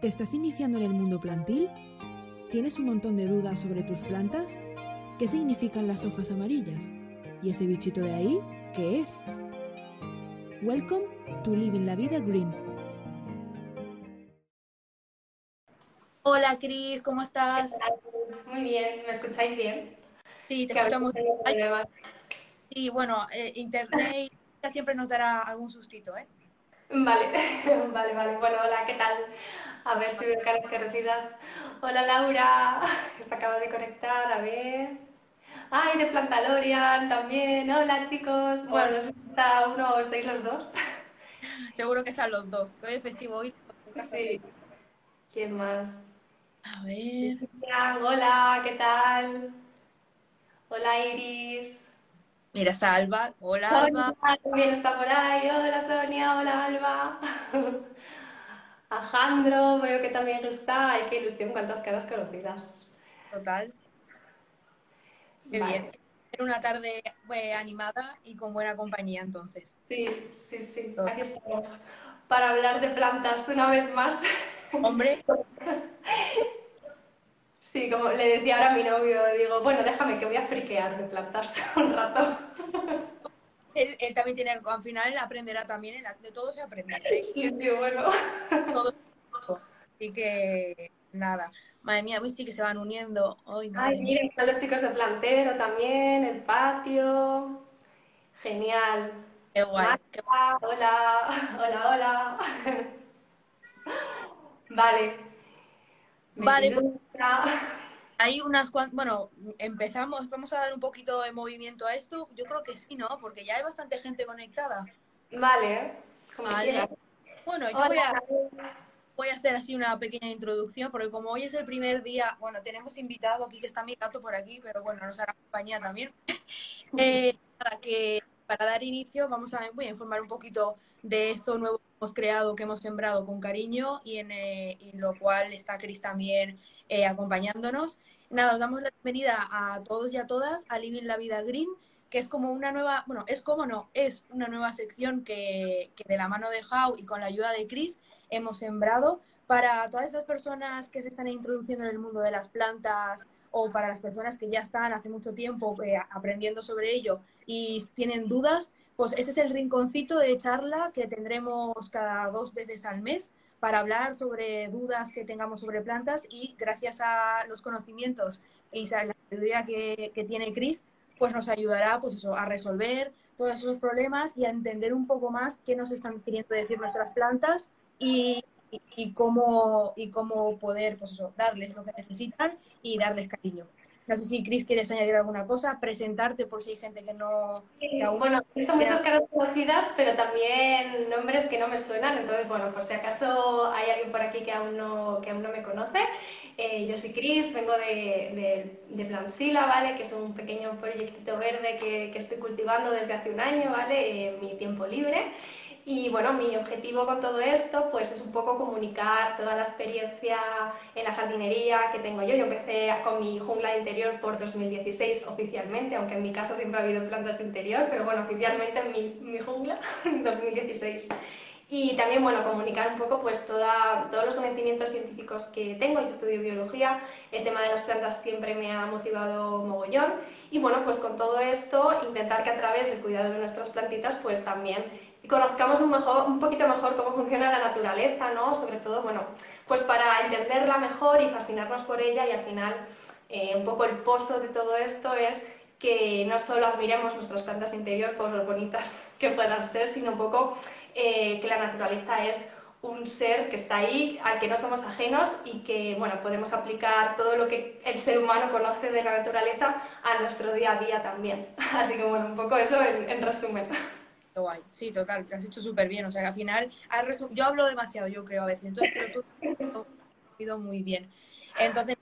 ¿Te estás iniciando en el mundo plantil? ¿Tienes un montón de dudas sobre tus plantas? ¿Qué significan las hojas amarillas? ¿Y ese bichito de ahí? ¿Qué es? Welcome to Living la Vida Green. Hola Cris, ¿cómo estás? Muy bien, ¿me escucháis bien? Sí, te escuchamos. Sí, bueno, eh, internet siempre nos dará algún sustito, ¿eh? Vale, vale, vale. Bueno, hola, ¿qué tal? A ver si veo caras conocidas. Hola Laura, que se acaba de conectar, a ver. Ay, de Plantalorian también. Hola chicos. Bueno, no sé si está uno o estáis los dos. Seguro que están los dos, hoy es festivo hoy. Sí. ¿Quién más? A ver. Hola, ¿qué tal? Hola Iris. Mira, está Alba. Hola, Alba. Alba. También está por ahí. Hola Sonia, hola Alba. Alejandro, veo que también está. Ay, qué ilusión, cuántas caras conocidas. Total. Qué Vale. bien. Era una tarde eh, animada y con buena compañía, entonces. Sí, sí, sí. Aquí estamos para hablar de plantas una vez más. Hombre, Sí, como le decía ahora a mi novio, digo, bueno, déjame que voy a friquear de plantas un rato. él, él también tiene, al final él aprenderá también, él- de todo se aprende. ¿eh? Sí, sí, bueno. Todo. Así que, nada. Madre mía, hoy sí que se van uniendo. Ay, Ay, miren, están los chicos de plantero también, el patio. Genial. Qué guay. qué hola, hola, hola. Vale. Vale, pues- Hay unas cuantas, bueno, empezamos, vamos a dar un poquito de movimiento a esto. Yo creo que sí, ¿no? Porque ya hay bastante gente conectada. Vale, como Vale. quieras. Bueno, yo voy a, voy a hacer así una pequeña introducción, porque como hoy es el primer día, bueno, tenemos invitado aquí, que está mi gato por aquí, pero bueno, nos hará compañía también. Eh, nada, que para dar inicio vamos a, voy a informar un poquito de esto nuevo hemos creado, que hemos sembrado con cariño y en, eh, lo cual está Cris también eh, acompañándonos. Nada, os damos la bienvenida a todos y a todas a Living la Vida Green, que es como una nueva, bueno, es como no, es una nueva sección que, que de la mano de How y con la ayuda de Chris hemos sembrado para todas esas personas que se están introduciendo en el mundo de las plantas o para las personas que ya están hace mucho tiempo eh, aprendiendo sobre ello y tienen dudas, pues ese es el rinconcito de charla que tendremos cada dos veces al mes para hablar sobre dudas que tengamos sobre plantas y gracias a los conocimientos y a la sabiduría que, tiene Chris, pues nos ayudará pues eso, a resolver todos esos problemas y a entender un poco más qué nos están queriendo decir nuestras plantas y, y cómo, y cómo poder pues eso, darles lo que necesitan y darles cariño. No sé si Chris quieres añadir alguna cosa, presentarte por si hay gente que no... que aún- Bueno, he visto muchas caras conocidas, pero también nombres que no me suenan. Entonces, bueno, por si acaso hay alguien por aquí que aún no, que aún no me conoce, eh, yo soy Cris, vengo de, de, de Plansila, ¿vale? Que es un pequeño proyectito verde que, que estoy cultivando desde hace un año, ¿vale? En mi tiempo libre. Y bueno, mi objetivo con todo esto pues es un poco comunicar toda la experiencia en la jardinería que tengo yo. Yo empecé con mi jungla de interior por 2016 oficialmente, aunque en mi casa siempre ha habido plantas de interior, pero bueno, oficialmente en mi, mi jungla en 2016. Y también, bueno, comunicar un poco pues toda, todos los conocimientos científicos que tengo. Yo estudio biología, el tema de las plantas siempre me ha motivado mogollón. Y bueno, pues con todo esto, intentar que a través del cuidado de nuestras plantitas, pues también conozcamos un, mejor, un poquito mejor cómo funciona la naturaleza, ¿no? Sobre todo, bueno, pues para entenderla mejor y fascinarnos por ella y al final eh, un poco el pozo de todo esto es que no solo admiremos nuestras plantas interior por lo bonitas que puedan ser, sino un poco eh, que la naturaleza es un ser que está ahí, al que no somos ajenos y que bueno, podemos aplicar todo lo que el ser humano conoce de la naturaleza a nuestro día a día también. Así que bueno, un poco eso en, en resumen. Guay. Sí, total, lo has hecho súper bien. O sea, que al final, yo hablo demasiado, yo creo, a veces. Entonces, pero tú has resumido muy bien. Entonces,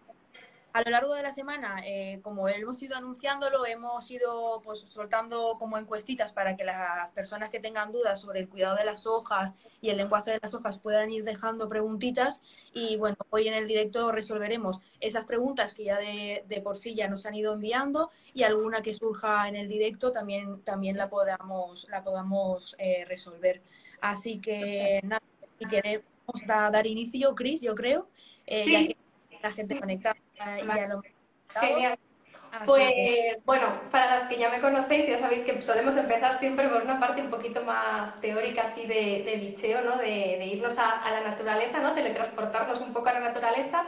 a lo largo de la semana, eh, como hemos ido anunciándolo, hemos ido pues soltando como encuestitas para que las personas que tengan dudas sobre el cuidado de las hojas y el lenguaje de las hojas puedan ir dejando preguntitas. Y bueno, hoy en el directo resolveremos esas preguntas que ya de, de por sí ya nos han ido enviando y alguna que surja en el directo también, también la podamos, la podamos eh, resolver. Así que nada, si a dar inicio, Cris, yo creo, eh, Sí. ya que la gente conectada y ya lo. Genial. Así Pues que, bueno, para las que ya me conocéis, ya sabéis que solemos empezar siempre por una parte un poquito más teórica, así de, de bicheo, ¿no? De, de irnos a, a la naturaleza, ¿no? Teletransportarnos un poco a la naturaleza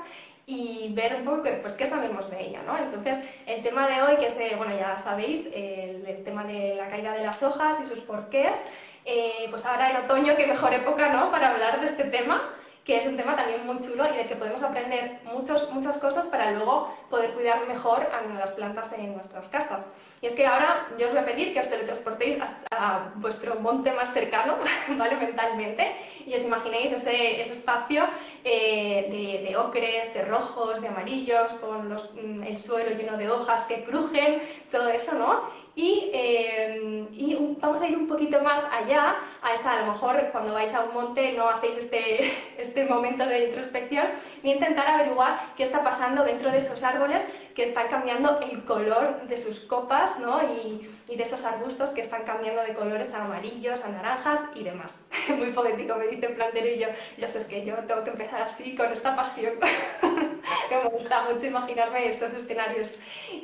y ver un poco pues, qué sabemos de ella, ¿no? Entonces, el tema de hoy, que es, eh, bueno, ya sabéis, el, el tema de la caída de las hojas y sus porqués, eh, pues ahora en otoño, qué mejor época, ¿no? Para hablar de este tema que es un tema también muy chulo y del que podemos aprender muchos, muchas cosas para luego poder cuidar mejor a las plantas en nuestras casas. Y es que ahora yo os voy a pedir que os teletransportéis hasta vuestro monte más cercano, ¿vale? Mentalmente, y os imaginéis ese, ese espacio eh, de, ocres, de rojos, de amarillos, con los, mm, el suelo lleno de hojas que crujen, todo eso, ¿no? Y, eh, y un, vamos a ir un poquito más allá, a esa, a lo mejor cuando vais a un monte no hacéis este, este momento de introspección, ni intentar averiguar qué está pasando dentro de esos árboles que están cambiando el color de sus copas, ¿no? Y, y de esos arbustos que están cambiando de colores a amarillos, a naranjas y demás. Muy poético, me dice Planterillo. Yo sé, es que yo tengo que empezar así, con esta pasión. que me gusta mucho imaginarme estos escenarios.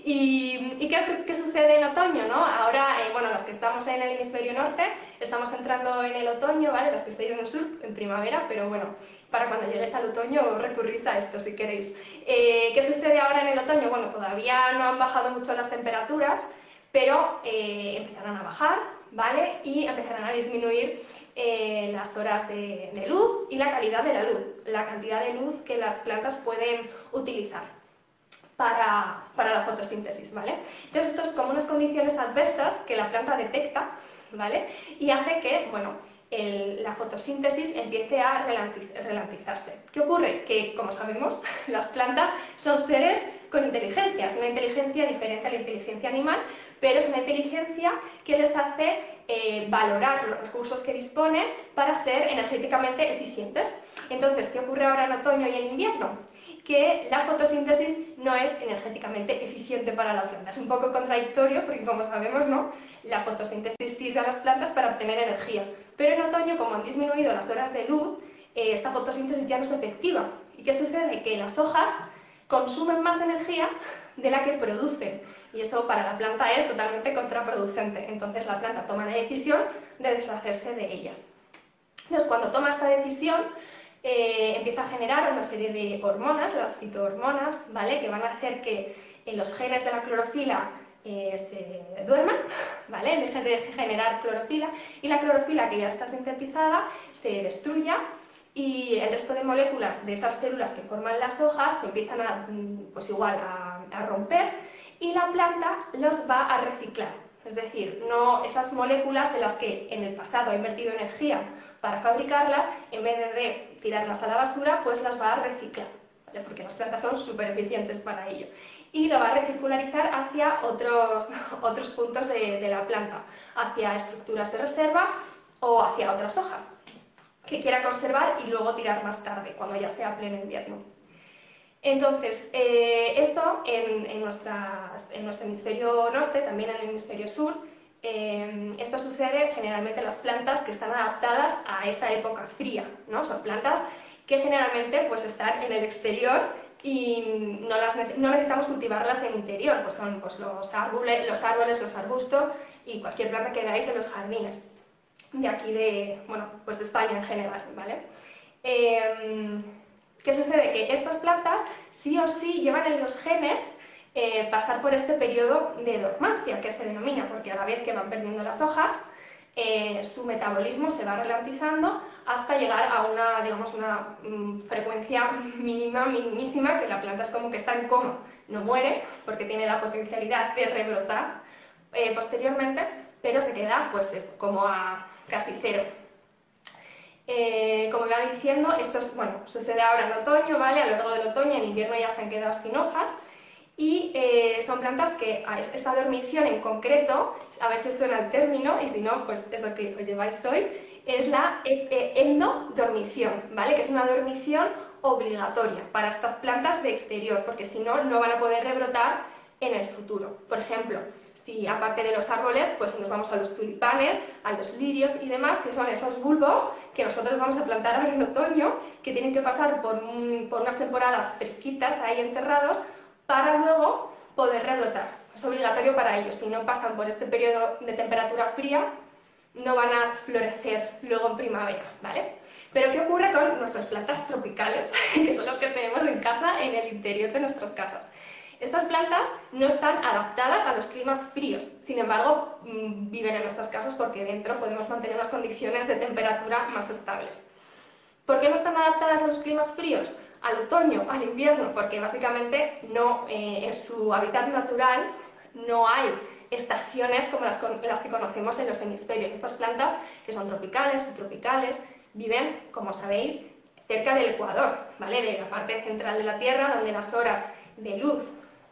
¿Y, qué, qué, sucede en otoño, no? Ahora, eh, bueno, los que estamos en el hemisferio norte, estamos entrando en el otoño, ¿vale? Los que estáis en el sur, en primavera, pero bueno, para cuando lleguéis al otoño recurrís a esto si queréis. Eh, ¿Qué sucede ahora en el otoño? Bueno, todavía no han bajado mucho las temperaturas, pero eh, empezarán a bajar, ¿vale? Y empezarán a disminuir eh, las horas de, luz y la calidad de la luz, la cantidad de luz que las plantas pueden utilizar para, para la fotosíntesis, ¿vale? Entonces, esto es como unas condiciones adversas que la planta detecta, ¿vale? Y hace que, bueno, la fotosíntesis empiece a ralentizarse. ¿Qué ocurre? Que, como sabemos, las plantas son seres con inteligencia, es una inteligencia diferente a la inteligencia animal, pero es una inteligencia que les hace eh, valorar los recursos que disponen para ser energéticamente eficientes. Entonces, ¿qué ocurre ahora en otoño y en invierno? Que la fotosíntesis no es energéticamente eficiente para la planta. Es un poco contradictorio porque, como sabemos, ¿no? la fotosíntesis sirve a las plantas para obtener energía. Pero en otoño, como han disminuido las horas de luz, eh, esta fotosíntesis ya no es efectiva. ¿Y qué sucede? Que las hojas consumen más energía de la que producen. Y eso para la planta es totalmente contraproducente. Entonces la planta toma la decisión de deshacerse de ellas. Entonces cuando toma esta decisión, eh, empieza a generar una serie de hormonas, las fitohormonas, ¿vale? que van a hacer que eh, los genes de la clorofila eh, se duerman, ¿vale? dejen de generar clorofila y la clorofila que ya está sintetizada se destruya y el resto de moléculas de esas células que forman las hojas se empiezan a, pues igual a romper y la planta los va a reciclar. Es decir, no esas moléculas en las que en el pasado ha invertido energía para fabricarlas, en vez de tirarlas a la basura, pues las va a reciclar, porque las plantas son súper eficientes para ello. Y lo va a recircularizar hacia otros, otros puntos de, la planta, hacia estructuras de reserva o hacia otras hojas que quiera conservar y luego tirar más tarde, cuando ya sea pleno invierno. Entonces, eh, esto en, en, en, nuestro hemisferio norte, también en el hemisferio sur, eh, esto sucede generalmente en las plantas que están adaptadas a esta época fría, ¿no? Son plantas que generalmente pues, están en el exterior y no, las, no necesitamos cultivarlas en interior, pues son pues, los, árboles, los árboles, los arbustos y cualquier planta que veáis en los jardines de aquí de, bueno, pues de España en general, ¿vale? Eh, ¿Qué sucede? Que estas plantas sí o sí llevan en los genes eh, pasar por este periodo de dormancia, que se denomina, porque a la vez que van perdiendo las hojas, eh, su metabolismo se va ralentizando hasta llegar a una, digamos, una mm, frecuencia mínima, minimísima, que la planta es como que está en coma, no muere, porque tiene la potencialidad de rebrotar eh, posteriormente, pero se queda pues eso, como a casi cero. Eh, como iba diciendo, esto es, bueno, sucede ahora en otoño, ¿vale? A lo largo del otoño, en invierno ya se han quedado sin hojas y eh, son plantas que esta dormición en concreto, a si suena el término y si no, pues eso que os lleváis hoy, es la endodormición, ¿vale? Que es una dormición obligatoria para estas plantas de exterior, porque si no, no van a poder rebrotar en el futuro. Por ejemplo, si aparte de los árboles, pues nos vamos a los tulipanes, a los lirios y demás, que son esos bulbos que nosotros vamos a plantar ahora en otoño, que tienen que pasar por, por unas temporadas fresquitas ahí encerrados para luego poder rebrotar. Es obligatorio para ellos. Si no pasan por este periodo de temperatura fría, no van a florecer luego en primavera, ¿vale? Pero ¿qué ocurre con nuestras plantas tropicales, que son las que tenemos en casa, en el interior de nuestras casas? Estas plantas no están adaptadas a los climas fríos, sin embargo, mm, viven en nuestras casas porque dentro podemos mantener unas condiciones de temperatura más estables. ¿Por qué no están adaptadas a los climas fríos? Al otoño, al invierno, porque básicamente no, eh, en su hábitat natural no hay estaciones como las, las, que conocemos en los hemisferios. Estas plantas, que son tropicales, subtropicales, viven, como sabéis, cerca del Ecuador, ¿vale? de la parte central de la Tierra, donde las horas de luz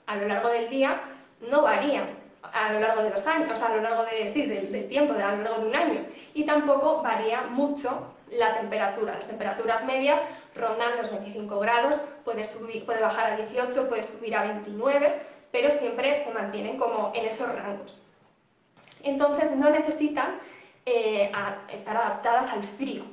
a lo largo del día no varían a lo largo de los años, o sea, a lo largo de, sí, del, tiempo, a lo largo de un año. Y tampoco varía mucho la temperatura. Las temperaturas medias rondan los 25 grados, puede, subir, puede bajar a 18, puede subir a 29, pero siempre se mantienen como en esos rangos. Entonces no necesitan eh, estar adaptadas al frío.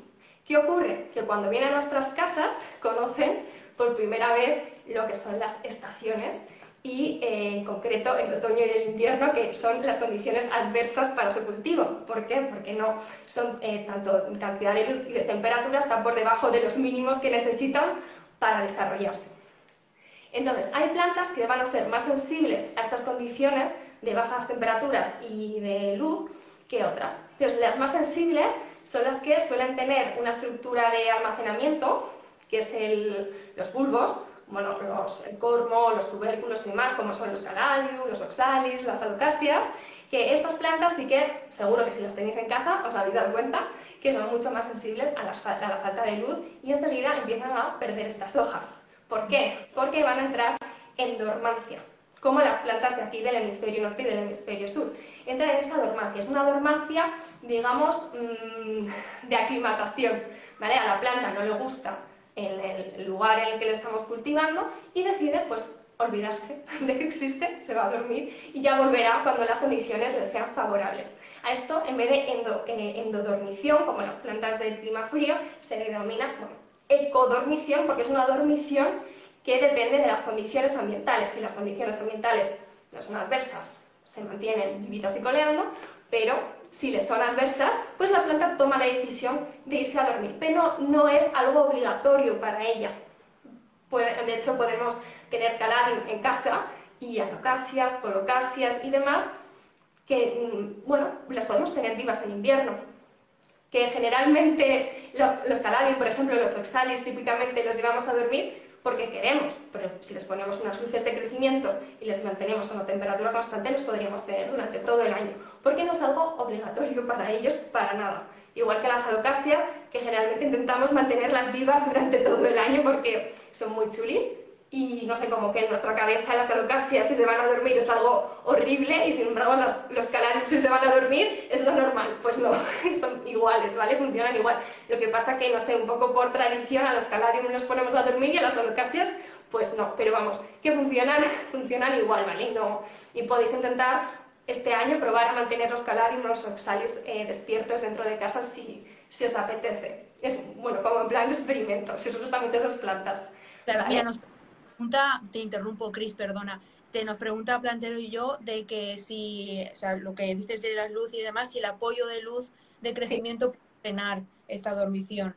¿Qué ocurre? Que cuando vienen a nuestras casas conocen por primera vez lo que son las estaciones y eh, en concreto el otoño y el invierno, que son las condiciones adversas para su cultivo. ¿Por qué? Porque no son eh, tanto cantidad de luz y de temperatura, están por debajo de los mínimos que necesitan para desarrollarse. Entonces, hay plantas que van a ser más sensibles a estas condiciones de bajas temperaturas y de luz que otras. Entonces, las más sensibles son las que suelen tener una estructura de almacenamiento, que es los bulbos, bueno, los, el cormo, los tubérculos y demás, como son los caladium, los oxalis, las alocasias, que estas plantas sí que, seguro que si las tenéis en casa, os habéis dado cuenta que son mucho más sensibles a, la falta de luz y enseguida empiezan a perder estas hojas. ¿Por qué? Porque van a entrar en dormancia, como las plantas de aquí del hemisferio norte y del hemisferio sur. Entran en esa dormancia. Es una dormancia, digamos, mm, de aclimatación. ¿vale? A la planta no le gusta en el lugar en el que le estamos cultivando y decide pues olvidarse de que existe, se va a dormir y ya volverá cuando las condiciones le sean favorables. A esto, en vez de eh, endodormición, como las plantas del clima frío, se denomina ecodormición porque es una dormición que depende de las condiciones ambientales. Si las condiciones ambientales no son adversas, se mantienen vivitas y coleando, pero si les son adversas, pues la planta toma la decisión de irse a dormir, pero no es algo obligatorio para ella. de hecho, podemos tener caladium en casa y alocasias, colocasias y demás que, mm, bueno, las podemos tener vivas en invierno. Que generalmente los, los caladium, por ejemplo, los oxalis, típicamente los llevamos a dormir porque queremos, pero si les ponemos unas luces de crecimiento y les mantenemos a una temperatura constante, los podríamos tener durante todo el año, porque no es algo obligatorio para ellos para nada. Igual que las alocasias, que generalmente intentamos mantenerlas vivas durante todo el año porque son muy chulis, y no sé, como que en nuestra cabeza las alocasias si se van a dormir es algo horrible y sin embargo los, los si se van a dormir es lo normal. Pues no, son iguales, ¿vale? Funcionan igual. Lo que pasa que, no sé, un poco por tradición a los caladium nos ponemos a dormir y a las alocasias pues no, pero vamos, que funcionan, funcionan igual, ¿vale? No, y podéis intentar este año probar a mantener los caladium, los oxalis eh, despiertos dentro de casa si, si os apetece. Es, bueno, como en plan experimento, si os gustan mucho esas plantas. Claro, nos pregunta, te interrumpo, Cris, perdona. Te nos pregunta Plantero y yo de que si, o sea, lo que dices de la luz y demás, si el apoyo de luz de crecimiento puede frenar esta dormición.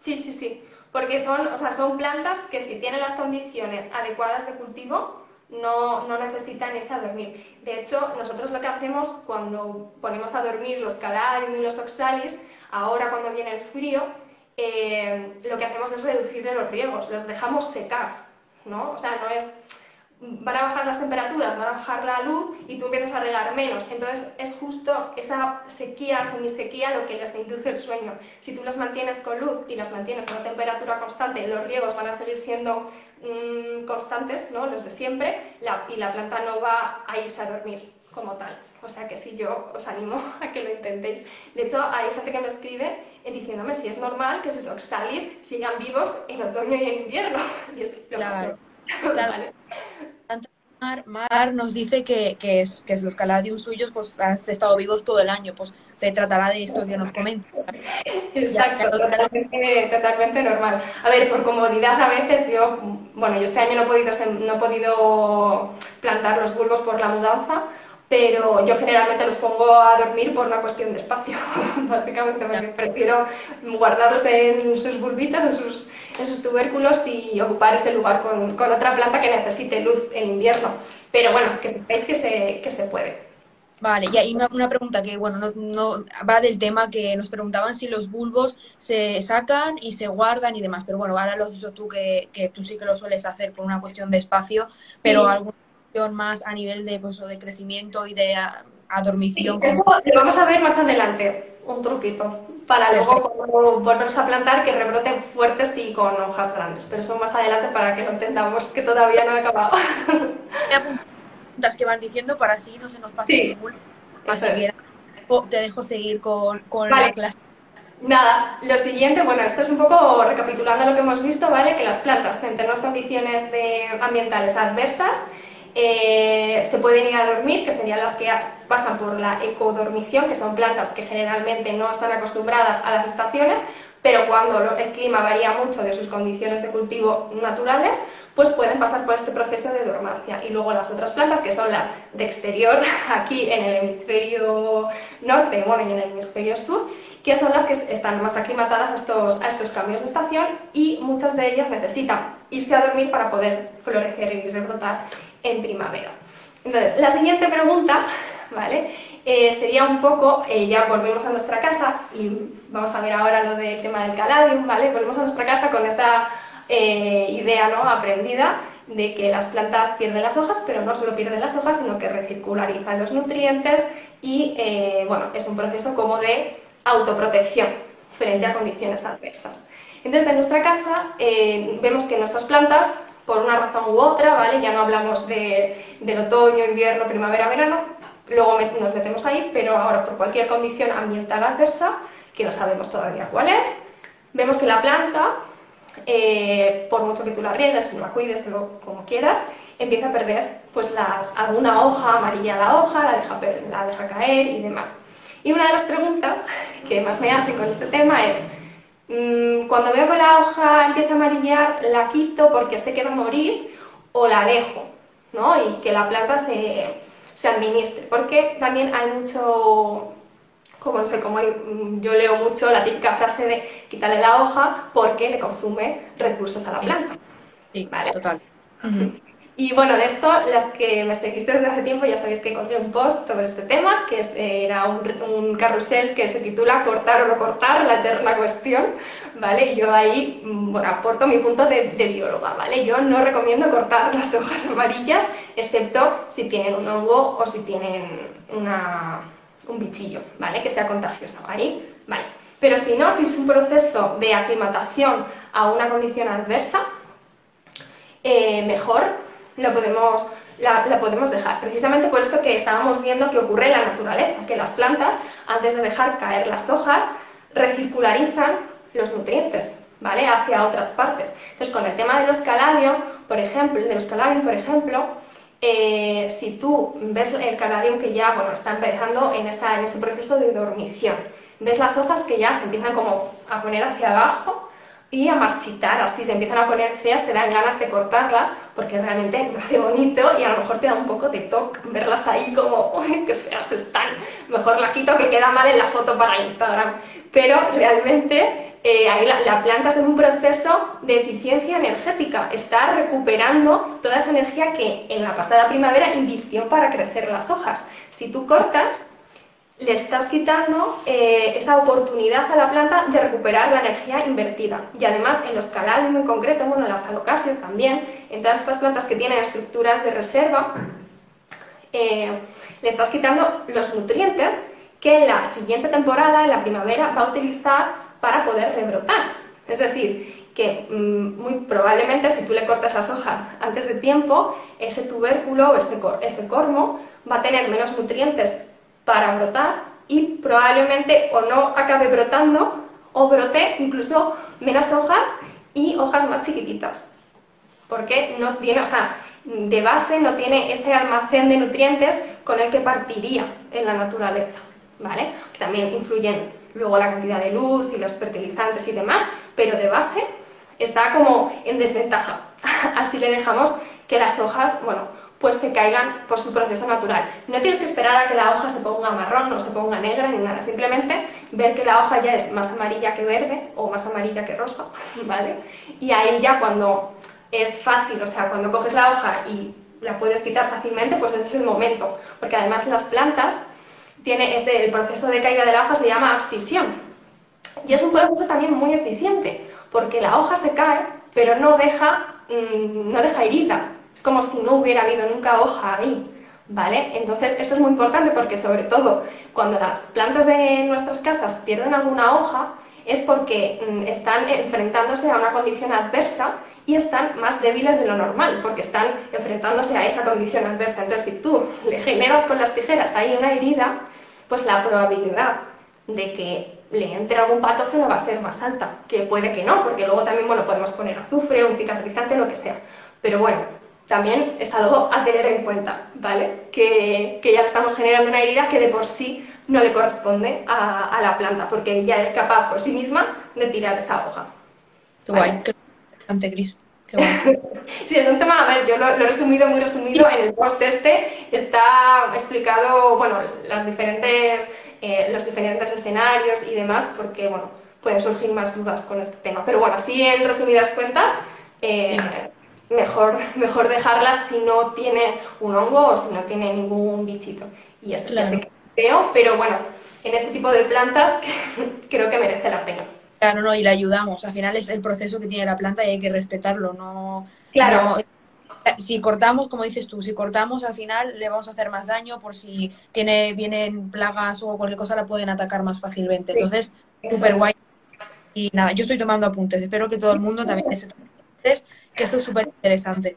Sí, sí, sí. Porque son, o sea, son plantas que si tienen las condiciones adecuadas de cultivo, no, no, necesitan irse a dormir. De hecho, nosotros lo que hacemos cuando ponemos a dormir los caladium y los oxalis, ahora cuando viene el frío, eh, lo que hacemos es reducirle los riegos, los dejamos secar. ¿No? O sea, no es van a bajar las temperaturas, van a bajar la luz y tú empiezas a regar menos. Entonces es justo esa sequía, semisequía, lo que les induce el sueño. Si tú las mantienes con luz y las mantienes a una temperatura constante, los riegos van a seguir siendo mm, constantes, ¿no? los de siempre, y la planta no va a irse a dormir como tal. O sea que sí, yo os animo a que lo intentéis. De hecho, hay gente que me escribe diciéndome si es normal que esos oxalis sigan vivos en otoño y en invierno. Y es claro. claro. Mar, nos dice que, que, es, que los caladium suyos pues han estado vivos todo el año, pues se tratará de esto que nos comenta. Exacto, totalmente, totalmente, normal. A ver, por comodidad a veces yo, bueno, yo este año no he podido, no he podido plantar los bulbos por la mudanza, pero yo generalmente los pongo a dormir por una cuestión de espacio, básicamente, porque prefiero guardarlos en sus bulbitos, en sus, en sus tubérculos y ocupar ese lugar con, con, otra planta que necesite luz en invierno. Pero bueno, que sepáis que se, que se puede. Vale, y hay una, una pregunta que, bueno, no, no, va del tema que nos preguntaban si los bulbos se sacan y se guardan y demás, pero bueno, ahora lo has dicho tú que, que tú sí que lo sueles hacer por una cuestión de espacio, pero sí más a nivel de, pues, de crecimiento y de adormición. Sí, eso lo vamos a ver más adelante, un truquito, para luego volvernos a plantar que rebroten fuertes y con hojas grandes. Pero eso más adelante para que no entendamos que todavía no he acabado. preguntas que van diciendo para así no se nos pase sí. ningún. Te dejo seguir con, con vale. la clase. Nada, lo siguiente, bueno, esto es un poco recapitulando lo que hemos visto, ¿vale? Que las plantas, en unas condiciones de ambientales adversas, eh, se pueden ir a dormir, que serían las que pasan por la ecodormición, que son plantas que generalmente no están acostumbradas a las estaciones, pero cuando el clima varía mucho de sus condiciones de cultivo naturales, pues pueden pasar por este proceso de dormancia. Y luego las otras plantas, que son las de exterior, aquí en el hemisferio norte bueno, y en el hemisferio sur, que son las que están más aclimatadas a estos, a estos cambios de estación y muchas de ellas necesitan irse a dormir para poder florecer y rebrotar en primavera. Entonces, la siguiente pregunta, ¿vale? Eh, sería un poco, eh, ya volvemos a nuestra casa y vamos a ver ahora lo del tema del caladium, ¿vale? Volvemos a nuestra casa con esta eh, idea ¿no? aprendida de que las plantas pierden las hojas, pero no solo pierden las hojas, sino que recircularizan los nutrientes y, bueno, es un proceso como de autoprotección frente a condiciones adversas. Entonces, en nuestra casa vemos que nuestras plantas por una razón u otra, ¿vale? Ya no hablamos de, del otoño, invierno, primavera, verano, luego nos metemos ahí, pero ahora por cualquier condición ambiental adversa, que no sabemos todavía cuál es, vemos que la planta, eh, por mucho que tú la riegues, la cuides, como quieras, empieza a perder pues las, alguna hoja amarilla la hoja, la deja, la deja caer y demás. Y una de las preguntas que más me hacen con este tema es, cuando veo que la hoja empieza a amarillar, la quito porque sé que va a morir o la dejo, ¿no? Y que la planta se, se administre. Porque también hay mucho, como no sé, como mm, yo leo mucho la típica frase de quitarle la hoja porque le consume recursos a la planta. Sí, ¿vale? total. Y bueno, de esto, las que me seguiste desde hace tiempo ya sabéis que encontré un post sobre este tema, que era un, carrusel que se titula Cortar o no cortar, la eterna cuestión, ¿vale? Y yo ahí, mm, bueno, aporto mi punto de, bióloga, ¿vale? Yo no recomiendo cortar las hojas amarillas, excepto si tienen un hongo o si tienen una, un bichillo, ¿vale? Que sea contagioso, ahí, ¿vale? Pero si no, si es un proceso de aclimatación a una condición adversa, eh, mejor lo podemos, la, podemos dejar. Precisamente por esto que estábamos viendo que ocurre en la naturaleza, que las plantas, antes de dejar caer las hojas, recircularizan los nutrientes, ¿vale? Hacia otras partes. Entonces, con el tema de los por ejemplo, de los por ejemplo, eh, si tú ves el caladium que ya, bueno, está empezando en, esta, en ese proceso de dormición, ves las hojas que ya se empiezan como a poner hacia abajo, y a marchitar, así se empiezan a poner feas, te dan ganas de cortarlas porque realmente me hace bonito y a lo mejor te da un poco de toque verlas ahí como, ¡ay, qué feas están! Mejor la quito que queda mal en la foto para Instagram. Pero realmente eh, ahí la, la, planta está en un proceso de eficiencia energética, está recuperando toda esa energía que en la pasada primavera invirtió para crecer las hojas. Si tú cortas, le estás quitando eh, esa oportunidad a la planta de recuperar la energía invertida. Y además en los caladium en concreto, bueno, en las alocasias también, en todas estas plantas que tienen estructuras de reserva, eh, le estás quitando los nutrientes que en la siguiente temporada, en la primavera, va a utilizar para poder rebrotar. Es decir, que mm, muy probablemente si tú le cortas las hojas antes de tiempo, ese tubérculo o ese, ese cormo va a tener menos nutrientes para brotar y probablemente o no acabe brotando o brote incluso menos hojas y hojas más chiquititas. porque no tiene, o sea, de base no tiene ese almacén de nutrientes con el que partiría en la naturaleza, ¿vale? También influyen luego la cantidad de luz y los fertilizantes y demás, pero de base está como en desventaja. Así le dejamos que las hojas, bueno, pues se caigan por su proceso natural. No tienes que esperar a que la hoja se ponga marrón o se ponga negra ni nada, simplemente ver que la hoja ya es más amarilla que verde o más amarilla que rosa, ¿vale? Y ahí ya cuando es fácil, o sea, cuando coges la hoja y la puedes quitar fácilmente, pues ese es el momento, porque además las plantas tiene este, el proceso de caída de la hoja se llama abscisión y es un proceso también muy eficiente, porque la hoja se cae, pero no deja, mm, no deja herida, es como si no hubiera habido nunca hoja ahí, ¿vale? Entonces, esto es muy importante porque, sobre todo, cuando las plantas de nuestras casas pierden alguna hoja, es porque mm, están enfrentándose a una condición adversa y están más débiles de lo normal, porque están enfrentándose a esa condición adversa. Entonces, si tú le generas con las tijeras ahí una herida, pues la probabilidad de que le entre algún patógeno va a ser más alta, que puede que no, porque luego también bueno, podemos poner azufre, un cicatrizante, lo que sea. Pero bueno, también es algo a tener en cuenta, ¿vale? Que, ya le estamos generando una herida que de por sí no le corresponde a, la planta, porque ella es capaz por sí misma de tirar esa hoja. Qué guay, qué interesante, Cris. sí, es un tema, a ver, yo lo, he resumido muy resumido en el post este, está explicado, bueno, las diferentes, eh, los diferentes escenarios y demás, porque, bueno, pueden surgir más dudas con este tema. Pero bueno, así en resumidas cuentas, eh, mejor, mejor dejarlas si no tiene un hongo o si no tiene ningún bichito. Y eso claro. que creo, pero bueno, en este tipo de plantas creo que merece la pena. Claro, no, y le ayudamos. Al final es el proceso que tiene la planta y hay que respetarlo, no... Claro. si cortamos, como dices tú, si cortamos al final le vamos a hacer más daño por si tiene, vienen plagas o cualquier cosa la pueden atacar más fácilmente. Entonces, súper guay. Y nada, yo estoy tomando apuntes. Espero que todo el mundo también esté tomando apuntes que esto es súper interesante.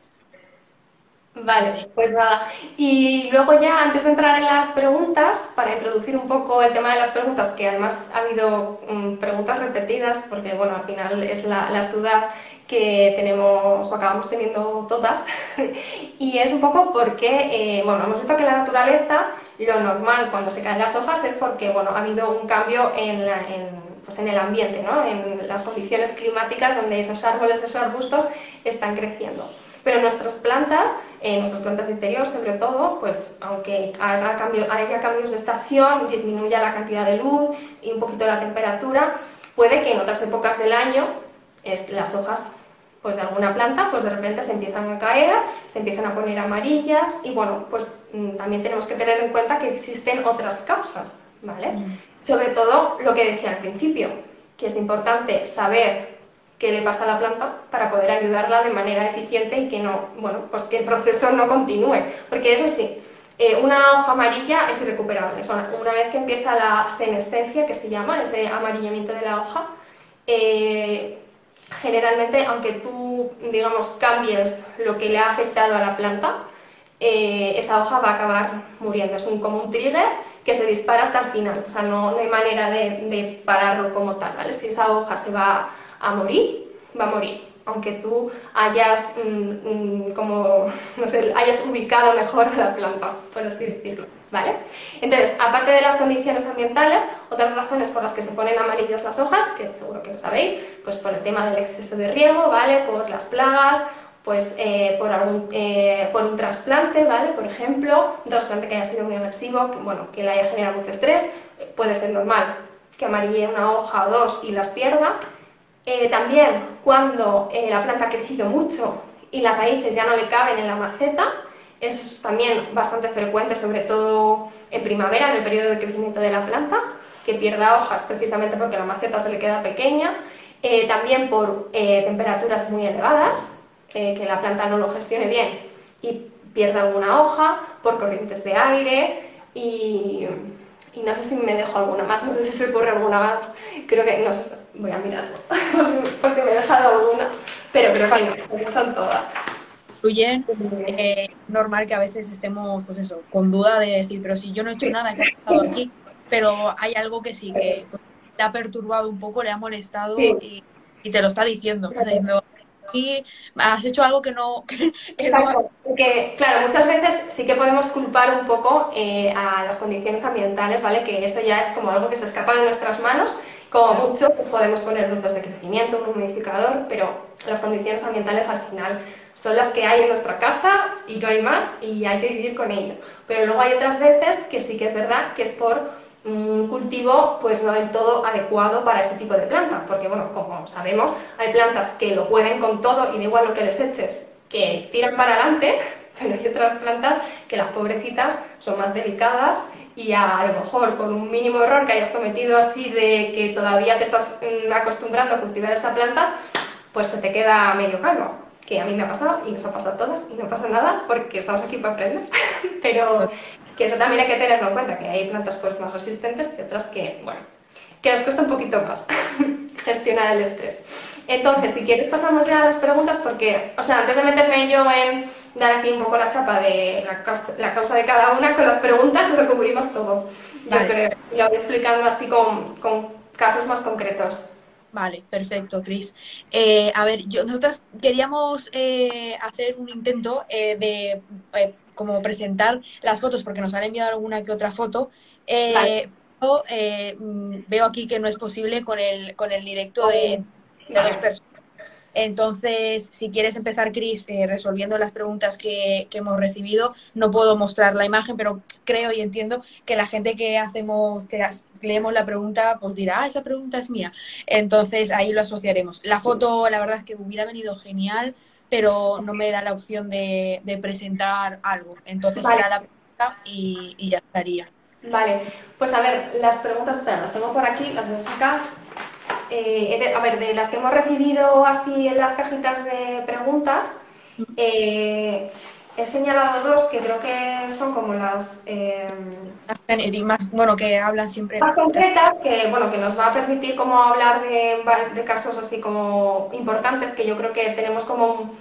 Vale, pues nada. Y luego ya, antes de entrar en las preguntas, para introducir un poco el tema de las preguntas, que además ha habido mm, preguntas repetidas, porque bueno, al final es las dudas que tenemos o acabamos teniendo todas, y es un poco porque, eh, bueno, hemos visto que la naturaleza lo normal cuando se caen las hojas es porque, bueno, ha habido un cambio en, la, en pues en el ambiente, ¿no? en las condiciones climáticas donde esos árboles, esos arbustos están creciendo. Pero nuestras plantas, eh, nuestras plantas de interior sobre todo, pues aunque haya, cambio, haya cambios de estación, disminuya la cantidad de luz y un poquito la temperatura, puede que en otras épocas del año las hojas pues de alguna planta pues de repente se empiezan a caer, se empiezan a poner amarillas y bueno, pues mm, también tenemos que tener en cuenta que existen otras causas, ¿vale? Mm. Sobre todo lo que decía al principio, que es importante saber le pasa a la planta para poder ayudarla de manera eficiente y que no, bueno, pues que el proceso no continúe. Porque eso sí, eh, una hoja amarilla es irrecuperable. una vez que empieza la senescencia, que se llama, ese amarillamiento de la hoja, eh, generalmente, aunque tú, digamos, cambies lo que le ha afectado a la planta, eh, esa hoja va a acabar muriendo. Es un, como un trigger que se dispara hasta el final. O sea, no, no hay manera de, de, pararlo como tal, ¿vale? Si esa hoja se va a morir, va a morir. Aunque tú hayas, mm, mm, como, no sé, hayas ubicado mejor la planta, por así decirlo. ¿Vale? Entonces, aparte de las condiciones ambientales, otras razones por las que se ponen amarillas las hojas, que seguro que lo sabéis, pues por el tema del exceso de riego, ¿vale? Por las plagas, pues eh, por, algún, eh, por un trasplante, ¿vale? Por ejemplo, un trasplante que haya sido muy agresivo, que, bueno, que le haya generado mucho estrés, puede ser normal que amarille una hoja o dos y las pierda. Eh, también cuando la planta ha crecido mucho y las raíces ya no le caben en la maceta, es también bastante frecuente, sobre todo en primavera, en el periodo de crecimiento de la planta, que pierda hojas precisamente porque la maceta se le queda pequeña. también por temperaturas muy elevadas, que la planta no lo gestione bien y pierda alguna hoja por corrientes de aire y, no sé si me dejo alguna más, no sé si se ocurre alguna más, creo que no sé, voy a mirarlo, por si me he dejado alguna, pero creo que son todas. Fluyen, eh, normal que a veces estemos, pues eso, con duda de decir, pero si yo no he hecho nada, que ha estado aquí, pero hay algo que sí, que te ha perturbado un poco, le ha molestado y, te lo está diciendo, está diciendo, aquí has hecho algo que no... Que, Exacto, porque claro, muchas veces sí que podemos culpar un poco eh, a las condiciones ambientales, ¿vale? Que eso ya es como algo que se escapa de nuestras manos, como mucho pues podemos poner luces de crecimiento, un humidificador, pero las condiciones ambientales al final son las que hay en nuestra casa y no hay más y hay que vivir con ello. Pero luego hay otras veces que sí que es verdad que es por un cultivo pues no del todo adecuado para ese tipo de planta, porque bueno, como sabemos, hay plantas que lo pueden con todo y da igual lo que les eches, que tiran para adelante, pero hay otras plantas que las pobrecitas son más delicadas y a, lo mejor con un mínimo error que hayas cometido así de que todavía te estás mm, acostumbrando a cultivar esa planta, pues se te queda medio calvo, que a mí me ha pasado y nos ha pasado a todas y no pasa nada porque estamos aquí para aprender, pero que eso también hay que tenerlo en cuenta, que hay plantas pues más resistentes y otras que, bueno, que les cuesta un poquito más gestionar el estrés. Entonces, si quieres pasamos ya a las preguntas porque, o sea, antes de meterme yo en dar aquí un poco la chapa de la causa, de cada una, con las preguntas lo cubrimos todo, yo creo. Y lo voy explicando así con, con casos más concretos. Vale, perfecto, Cris. Eh, a ver, yo, nosotras queríamos eh, hacer un intento eh, de como presentar las fotos, porque nos han enviado alguna que otra foto. Mm, veo aquí que no es posible con el, con el directo de, de dos personas. Entonces, si quieres empezar, Cris, eh, resolviendo las preguntas que, hemos recibido, no puedo mostrar la imagen, pero creo y entiendo que la gente que hacemos, que leemos la pregunta, pues dirá, ah, esa pregunta es mía. Entonces, ahí lo asociaremos. La foto, la verdad es que hubiera venido genial, pero no me da la opción de, presentar algo. Entonces, será la pregunta y, ya estaría. Vale, pues a ver, las preguntas, espera, las tengo por aquí, las voy a sacar. Eh, a ver, de las que hemos recibido así en las cajitas de preguntas, eh, he señalado dos que creo que son como las eh, más, bueno que hablan siempre. más concretas que bueno que nos va a permitir como hablar de, de, casos así como importantes que yo creo que tenemos como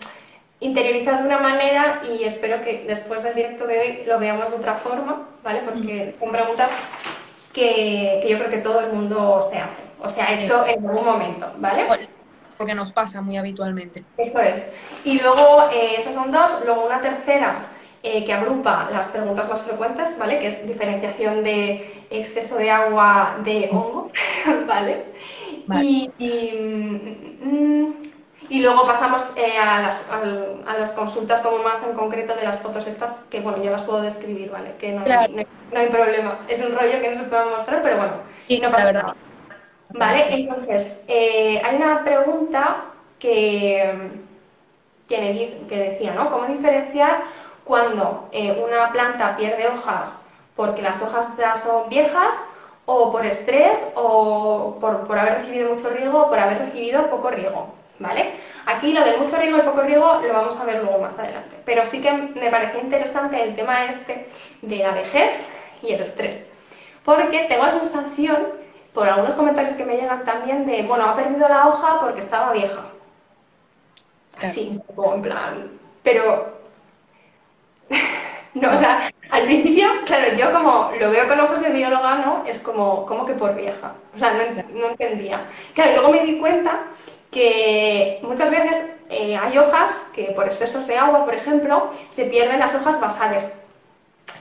interiorizado de una manera y espero que después del directo de hoy lo veamos de otra forma vale porque son preguntas que, que yo creo que todo el mundo se hace o sea, hecho en algún momento, ¿vale? Porque nos pasa muy habitualmente. Eso es. Y luego, eh, esas son dos, luego una tercera eh, que agrupa las preguntas más frecuentes, ¿vale? Que es diferenciación de exceso de agua de hongo, ¿vale? Y, mm, y, luego pasamos eh, a, las, a, las, consultas como más en concreto de las fotos estas, que bueno, yo las puedo describir, ¿vale? Que no, hay, no, hay, problema. Es un rollo que no se puede mostrar, pero bueno, y no pasa nada. Vale, entonces, eh, hay una pregunta que, que, decía, ¿no? ¿Cómo diferenciar cuando eh, una planta pierde hojas porque las hojas ya son viejas o por estrés o por, haber recibido mucho riego o por haber recibido poco riego? ¿Vale? Aquí lo del mucho riego y poco riego lo vamos a ver luego más adelante. Pero sí que me parecía interesante el tema este de la vejez y el estrés. Porque tengo la sensación por algunos comentarios que me llegan también de, bueno, ha perdido la hoja porque estaba vieja. Así, poco en plan, pero... no, o sea, al principio, claro, yo como lo veo con ojos de bióloga, ¿no? Es como, como que por vieja. O sea, no, entendía. Claro, luego me di cuenta que muchas veces eh, hay hojas que por excesos de agua, por ejemplo, se pierden las hojas basales,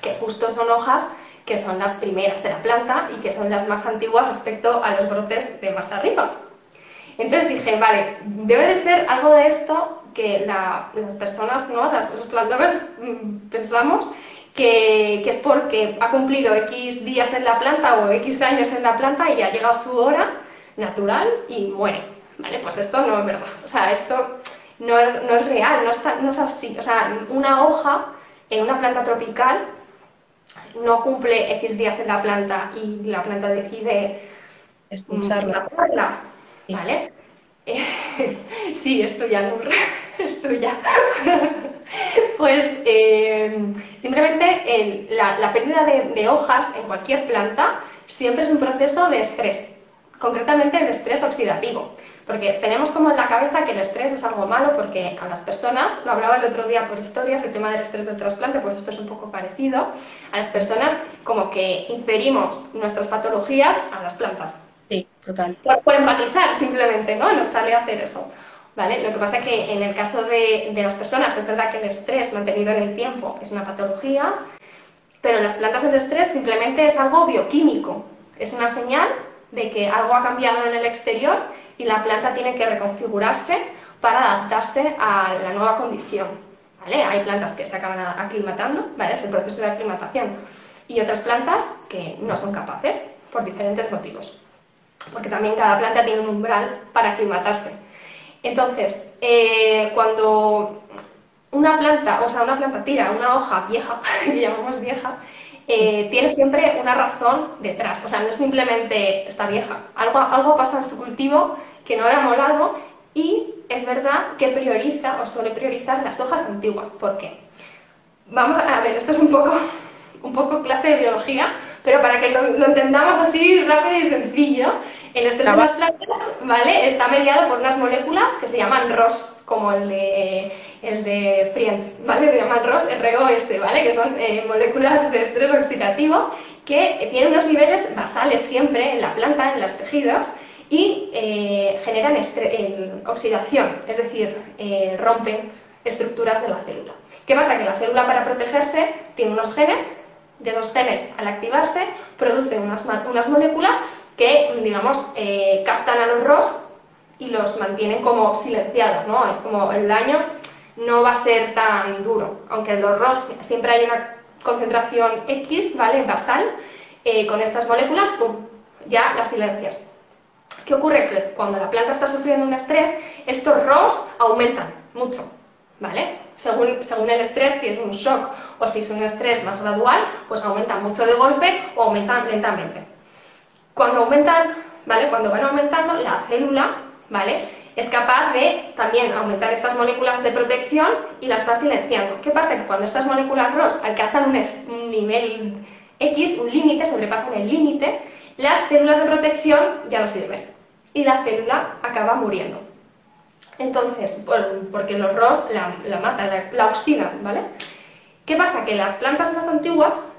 que justo son hojas que son las primeras de la planta y que son las más antiguas respecto a los brotes de más arriba. Entonces dije, vale, debe de ser algo de esto que las personas, ¿no? Las, los plantadores mm, pensamos que, es porque ha cumplido X días en la planta o X años en la planta y ha llegado su hora natural y muere. ¿Vale? Pues esto no es verdad. O sea, esto no no es real, no, está, no es así. O sea, una hoja en una planta tropical no cumple X días en la planta y la planta decide expulsarla. ¿Vale? sí, esto ya, no, esto ya. pues eh, simplemente la, pérdida de, hojas en cualquier planta siempre es un proceso de estrés, concretamente el estrés oxidativo. Porque tenemos como en la cabeza que el estrés es algo malo porque a las personas, lo hablaba el otro día por historias, el tema del estrés del trasplante, pues esto es un poco parecido, a las personas como que inferimos nuestras patologías a las plantas. Sí, total. Por, empatizar simplemente, ¿no? Nos sale a hacer eso. ¿vale? Lo que pasa es que en el caso de, de las personas es verdad que el estrés mantenido en el tiempo es una patología, pero en las plantas el estrés simplemente es algo bioquímico, es una señal de que algo ha cambiado en el exterior y la planta tiene que reconfigurarse para adaptarse a la nueva condición. ¿vale? Hay plantas que se acaban aclimatando, ¿vale? es proceso de aclimatación, y otras plantas que no son capaces por diferentes motivos, porque también cada planta tiene un umbral para aclimatarse. Entonces, eh, cuando una planta, o sea, una planta tira una hoja vieja, que llamamos vieja, eh, tiene siempre una razón detrás. O sea, no es simplemente está vieja. Algo, algo pasa en su cultivo que no le ha molado y es verdad que prioriza o suele priorizar las hojas antiguas. ¿Por qué? Vamos a ver, esto es un poco, un poco clase de biología, pero para que lo, entendamos así rápido y sencillo, el estrés de las plantas ¿vale? está mediado por unas moléculas que se llaman ROS, como el de, el de Friends, ¿vale? Se llaman ROS, ROS, ¿vale? Que son eh, moléculas de estrés oxidativo que tienen unos niveles basales siempre en la planta, en los tejidos, y eh, generan oxidación, es decir, eh, rompen estructuras de la célula. ¿Qué pasa? Que la célula para protegerse tiene unos genes, de los genes al activarse produce unas, unas moléculas que, digamos, captan a los ROS y los mantienen como silenciados, ¿no? Es como el daño no va a ser tan duro, aunque en los ROS siempre hay una concentración X, ¿vale? Basal, con estas moléculas, ya las silencias. ¿Qué ocurre? Que cuando la planta está sufriendo un estrés, estos ROS aumentan mucho, ¿vale? Según, según el estrés, si es un shock o si es un estrés más gradual, pues aumentan mucho de golpe o aumentan lentamente. Cuando aumentan, ¿vale? Cuando van aumentando, la célula, ¿vale? Es capaz de también aumentar estas moléculas de protección y las va silenciando. ¿Qué pasa? Que cuando estas moléculas ROS alcanzan un, nivel X, un límite, sobrepasan el límite, las células de protección ya no sirven y la célula acaba muriendo. Entonces, porque los ROS la, matan, la, oxidan, ¿vale? ¿Qué pasa? Que las plantas más antiguas,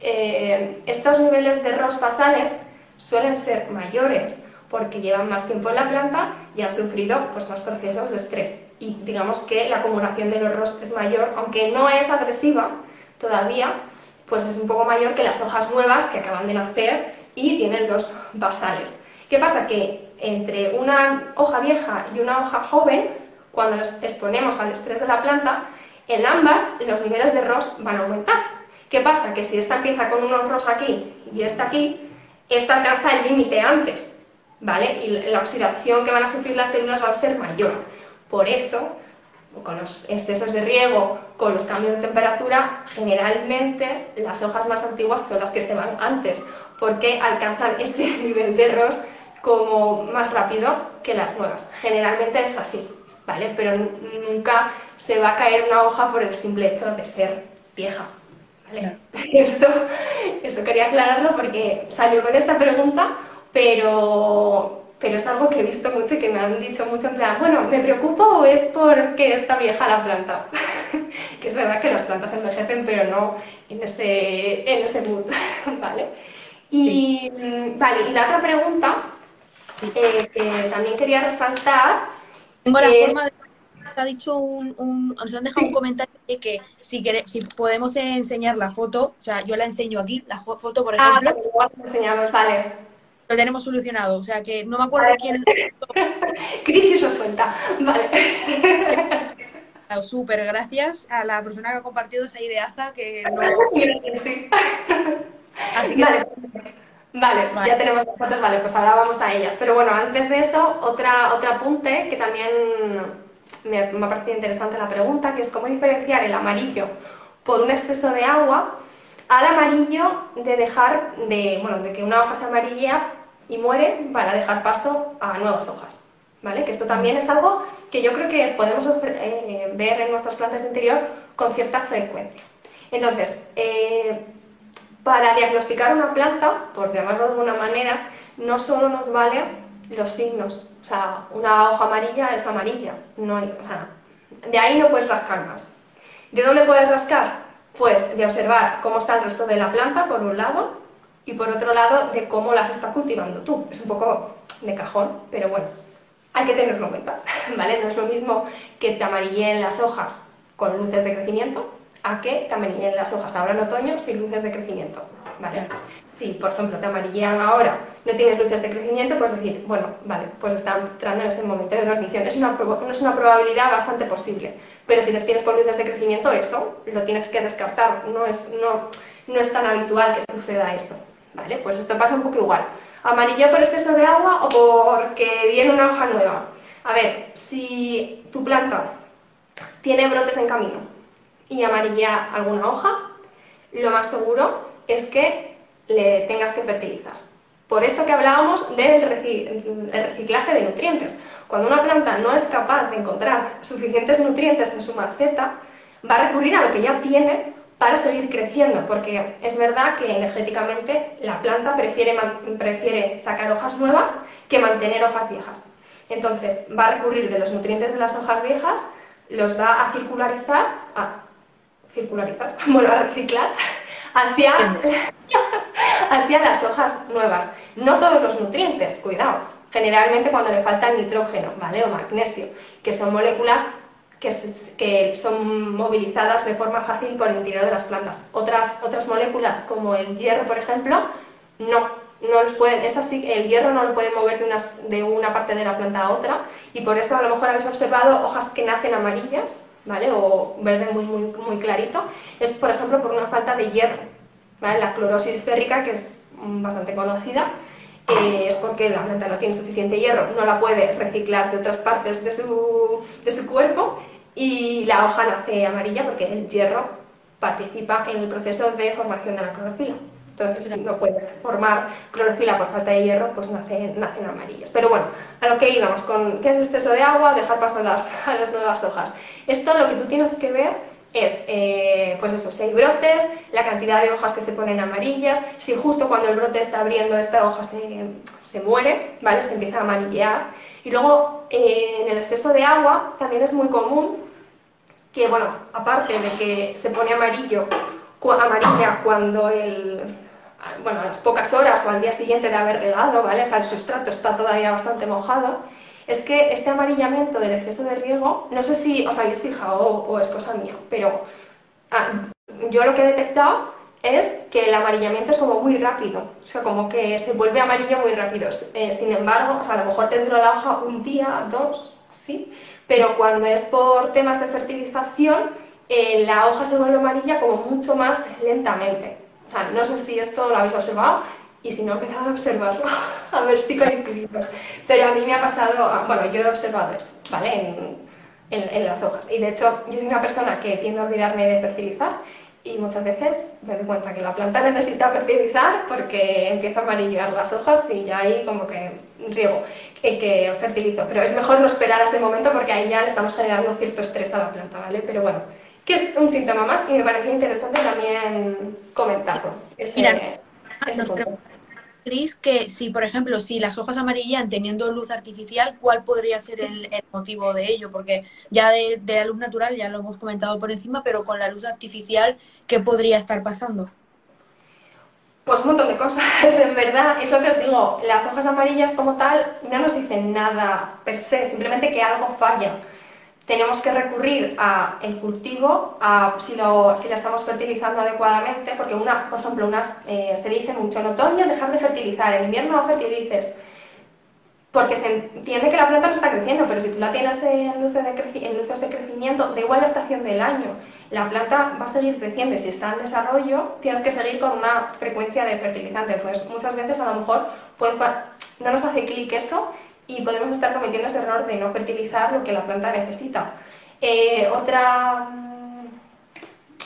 eh, estos niveles de ROS basales suelen ser mayores porque llevan más tiempo en la planta y han sufrido pues, más procesos de estrés. Y digamos que la acumulación de los ROS es mayor, aunque no es agresiva todavía, pues es un poco mayor que las hojas nuevas que acaban de nacer y tienen los basales. ¿Qué pasa? Que entre una hoja vieja y una hoja joven, cuando nos exponemos al estrés de la planta, en ambas los niveles de ROS van a aumentar. ¿Qué pasa? Que si esta empieza con unos ROS aquí y esta aquí, esta alcanza el límite antes, ¿vale? Y la oxidación que van a sufrir las células va a ser mayor. Por eso, con los excesos de riego, con los cambios de temperatura, generalmente las hojas más antiguas son las que se van antes, porque alcanzan ese nivel de ROS como más rápido que las nuevas. Generalmente es así, ¿vale? Pero nunca se va a caer una hoja por el simple hecho de ser vieja. ¿vale? Eso, eso quería aclararlo porque salió con esta pregunta, pero, pero es algo que he visto mucho y que me han dicho mucho en plan, bueno, ¿me preocupo o es porque está vieja la planta? que es verdad que las plantas envejecen, pero no en ese, en ese mood, ¿vale? Y, vale, y la otra pregunta eh, que también quería resaltar. Tengo la forma de. Ha dicho un, nos han dejado un comentario de que si, si podemos enseñar la foto, o sea, yo la enseño aquí, la foto, por ah, ejemplo. Ah, igual enseñamos, vale. Lo tenemos solucionado, o sea que no me acuerdo quién. Crisis resuelta, vale. Súper, gracias a la persona que ha compartido esa ideaza que no. Sí. Así que. Vale. Vale, ya tenemos las fotos, vale, pues ahora vamos a ellas. Pero bueno, antes de eso, otra, otro apunte que también me, me ha parecido interesante la pregunta, que es cómo diferenciar el amarillo por un exceso de agua al amarillo de dejar, de, bueno, de que una hoja se amarilla y muere para dejar paso a nuevas hojas. ¿Vale? Que esto también es algo que yo creo que podemos eh, ver en nuestras plantas de interior con cierta frecuencia. Entonces, eh, para diagnosticar una planta, por llamarlo de alguna manera, no solo nos vale los signos. O sea, una hoja amarilla es amarilla. No o sea, de ahí no puedes rascar más. ¿De dónde puedes rascar? Pues de observar cómo está el resto de la planta, por un lado, y por otro lado, de cómo las está cultivando tú. Es un poco de cajón, pero bueno. hay que tenerlo en cuenta, ¿vale? No es lo mismo que te amarilleen las hojas con luces de crecimiento a que te amarilleen las hojas ahora en otoño sin luces de crecimiento, ¿vale? Si, por ejemplo, te amarillean ahora, no tienes luces de crecimiento, puedes decir, bueno, vale, pues está entrando en ese momento de dormición. Es una, es una probabilidad bastante posible, pero si les tienes con luces de crecimiento, eso lo tienes que descartar, no es, no, no es tan habitual que suceda eso, ¿vale? Pues esto pasa un poco igual. Amarilla por exceso de agua o porque viene una hoja nueva. A ver, si tu planta tiene brotes en camino y amarilla alguna hoja, lo más seguro es que le tengas que fertilizar. Por esto que hablábamos del reciclaje de nutrientes. Cuando una planta no es capaz de encontrar suficientes nutrientes en su maceta, va a recurrir a lo que ya tiene para seguir creciendo, porque es verdad que energéticamente la planta prefiere, prefiere sacar hojas nuevas que mantener hojas viejas. Entonces va a recurrir de los nutrientes de las hojas viejas, los va a circularizar, a circularizar, bueno, a reciclar hacia, hacia las hojas nuevas. No todos los nutrientes, cuidado. Generalmente cuando le falta nitrógeno, ¿vale? O magnesio, que son moléculas que, son movilizadas de forma fácil por el interior de las plantas. Otras, moléculas, como el hierro, por ejemplo, no, no los pueden, es así, el hierro no lo puede mover de una parte de la planta a otra y por eso a lo mejor habéis observado hojas que nacen amarillas, ¿vale? O verde muy, muy, muy clarito. Es, por ejemplo, por una falta de hierro, ¿vale? La clorosis férrica, que es bastante conocida, eh, es porque la planta no tiene suficiente hierro, no la puede reciclar de otras partes de su, de su cuerpo y la hoja nace amarilla porque el hierro participa en el proceso de formación de la clorofila. Entonces, si no puede formar clorofila por falta de hierro, pues nacen, nacen amarillas. Pero bueno, a lo que íbamos, con qué es exceso de agua, dejar paso a las, a las nuevas hojas. Esto lo que tú tienes que ver es, eh, pues eso, si hay brotes, la cantidad de hojas que se ponen amarillas, si justo cuando el brote está abriendo esta hoja se, se muere, ¿vale? Se empieza a amarillear. Y luego, eh, en el exceso de agua, también es muy común que, bueno, aparte de que se pone amarillo, amarilla cuando el, bueno, a las pocas horas o al día siguiente de haber regado, ¿vale? O sea, el sustrato está todavía bastante mojado, es que este amarillamiento del exceso de riego, no sé si os habéis fijado o, es cosa mía, pero ah, yo lo que he detectado es que el amarillamiento es como muy rápido, o sea, como que se vuelve amarillo muy rápido. Eh, sin embargo, o sea, a lo mejor te dura la hoja un día, dos, sí, pero cuando es por temas de fertilización, eh, la hoja se vuelve amarilla como mucho más lentamente. No sé si esto lo habéis observado, y si no he empezado a observarlo, a ver si coincidimos. Pero a mí me ha pasado, bueno, yo he observado eso, ¿vale? En, en, las hojas. Y de hecho, yo soy una persona que tiende a olvidarme de fertilizar y muchas veces me doy cuenta que la planta necesita fertilizar porque empieza a amarillar las hojas y ya ahí como que riego, que, que fertilizo. Pero es mejor no esperar a ese momento porque ahí ya le estamos generando cierto estrés a la planta, ¿vale? Pero bueno, que es un síntoma más y me parecía interesante también comentarlo. Ese, Cris, que si, por ejemplo, si las hojas amarillan teniendo luz artificial, ¿cuál podría ser el, motivo de ello? Porque ya de, la luz natural ya lo hemos comentado por encima, pero con la luz artificial, ¿qué podría estar pasando? Pues un montón de cosas, en verdad. Eso que os digo, las hojas amarillas como tal no nos dicen nada per se, simplemente que algo falla tenemos que recurrir al cultivo, a, si, lo, si la estamos fertilizando adecuadamente, porque una, por ejemplo, unas, eh, se dice mucho en otoño dejar de fertilizar, en invierno no fertilices, porque se entiende que la planta no está creciendo, pero si tú la tienes en luces de, en luces de crecimiento, da igual la estación del año, la planta va a seguir creciendo y si está en desarrollo, tienes que seguir con una frecuencia de fertilizante. Pues muchas veces a lo mejor puede, no nos hace clic eso y podemos estar cometiendo ese error de no fertilizar lo que la planta necesita. Eh, otra, mm,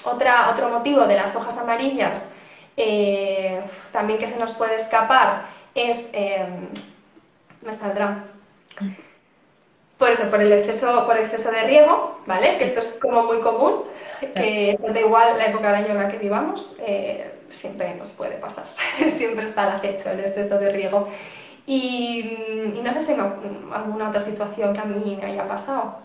otra, otro motivo de las hojas amarillas eh, también que se nos puede escapar es, em, me saldrá, por eso, por el exceso, por exceso de riego, ¿vale? Que esto es como muy común, que da igual la época del año en la que vivamos, eh, siempre nos puede pasar, siempre está al acecho el exceso de riego. Y, no sé si hay alguna otra situación que a mí me haya pasado.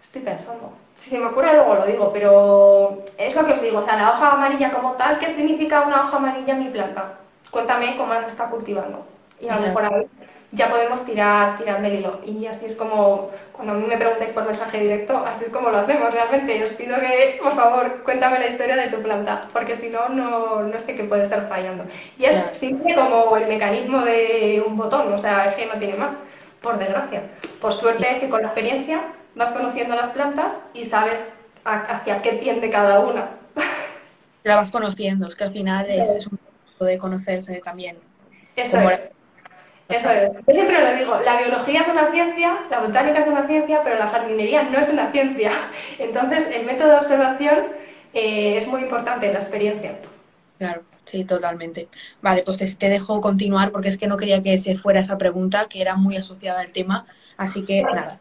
Estoy pensando. Si se me ocurre luego lo digo, pero es lo que os digo, o sea, la hoja amarilla como tal, ¿qué significa una hoja amarilla en mi planta? Cuéntame cómo la está cultivando. Y a lo mejor ahí ya podemos tirar, tirar del hilo. Y así es como, cuando a mí me preguntáis por mensaje directo, así es como lo hacemos realmente. Os pido que, por favor, cuéntame la historia de tu planta, porque si no, no, sé qué puede estar fallando. Y es simple como el mecanismo de un botón, o sea, es que no tiene más, por desgracia. Por suerte es que con la experiencia vas conociendo las plantas y sabes hacia qué tiende cada una. La vas conociendo, es que al final es, un poco de conocerse también. Eso es. Eso es. Yo siempre lo digo, la biología es una ciencia, la botánica es una ciencia, pero la jardinería no es una ciencia. Entonces, el método de observación eh, es muy importante la experiencia. Claro, sí, totalmente. Vale, pues te, dejo continuar porque es que no quería que se fuera esa pregunta, que era muy asociada al tema. Así que nada,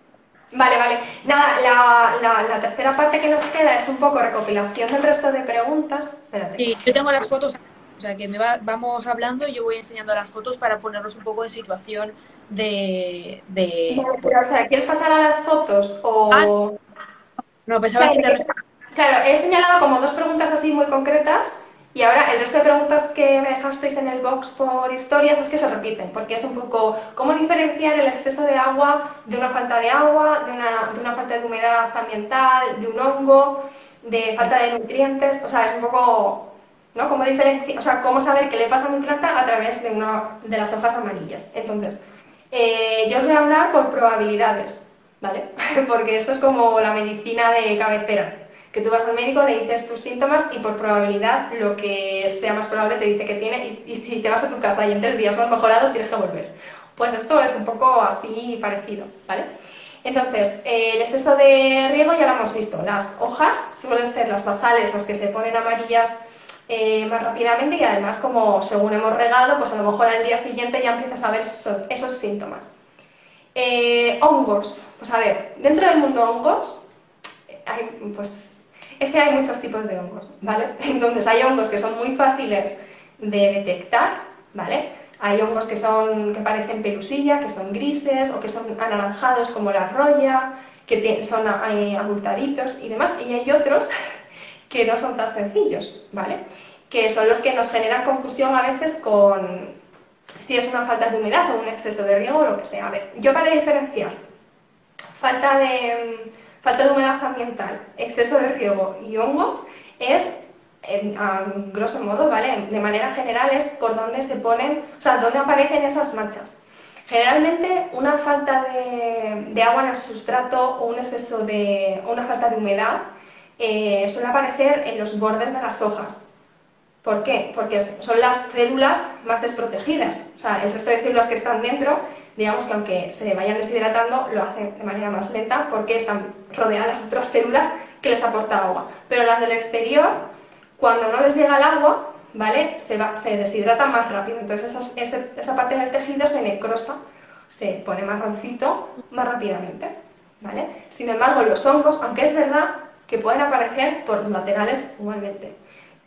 Vale, vale. Nada, la, la, tercera parte que nos queda es un poco recopilación del resto de preguntas. Espérate. Sí, yo tengo las fotos, o sea que me vamos hablando y yo voy enseñando las fotos para ponernos un poco en situación de... de... pero, o sea, ¿quieres pasar a las fotos o...? Ah, no, pensaba que te... Claro, he señalado como dos preguntas así muy concretas y ahora el resto de preguntas que me dejasteis en el box por historias es que se repiten, porque es un poco cómo diferenciar el exceso de agua de una falta de agua, de una, de una falta de humedad ambiental, de un hongo, de falta de nutrientes, o sea, es un poco, ¿no? Cómo diferenciar, o sea, cómo saber qué le pasa a mi planta a través de, una, de las hojas amarillas. Entonces, eh, yo os voy a hablar por probabilidades, ¿vale? porque esto es como la medicina de cabecera que tú vas al médico, le dices tus síntomas y por probabilidad lo que sea más probable te dice que tiene y, si te vas a tu casa y en tres días no has mejorado, tienes que volver. Pues esto es un poco así parecido, ¿vale? Entonces, el exceso de riego ya lo hemos visto. Las hojas suelen ser las basales las que se ponen amarillas eh, más rápidamente y además como según hemos regado, pues a lo mejor al día siguiente ya empiezas a ver esos, síntomas. Eh, hongos, pues a ver, dentro del mundo hongos hay pues es que hay muchos tipos de hongos, ¿vale? Entonces hay hongos que son muy fáciles de detectar, ¿vale? Hay hongos que son que parecen pelusilla, que son grises o que son anaranjados como la roya, que son abultaditos y demás, y hay otros que no son tan sencillos, ¿vale? Que son los que nos generan confusión a veces con si es una falta de humedad o un exceso de riego o lo que sea. A ver, yo para diferenciar falta de falta de humedad ambiental, exceso de riego y hongos es, a grosso modo, ¿vale? De manera general es por dónde se ponen, o sea, dónde aparecen esas manchas. Generalmente una falta de, agua en el sustrato o un exceso de, una falta de humedad eh, suele aparecer en los bordes de las hojas. ¿Por qué? Porque son las células más desprotegidas. O sea, el resto de células que están dentro digamos que aunque se vayan deshidratando, lo hacen de manera más lenta porque están rodeadas de otras células que les aportan agua. Pero las del exterior, cuando no les llega el agua, ¿vale? Se, va, se deshidratan más rápido. Entonces esa, parte del tejido se necrosa, se pone marroncito más rápidamente, ¿vale? Sin embargo, los hongos, aunque es verdad que pueden aparecer por los laterales igualmente,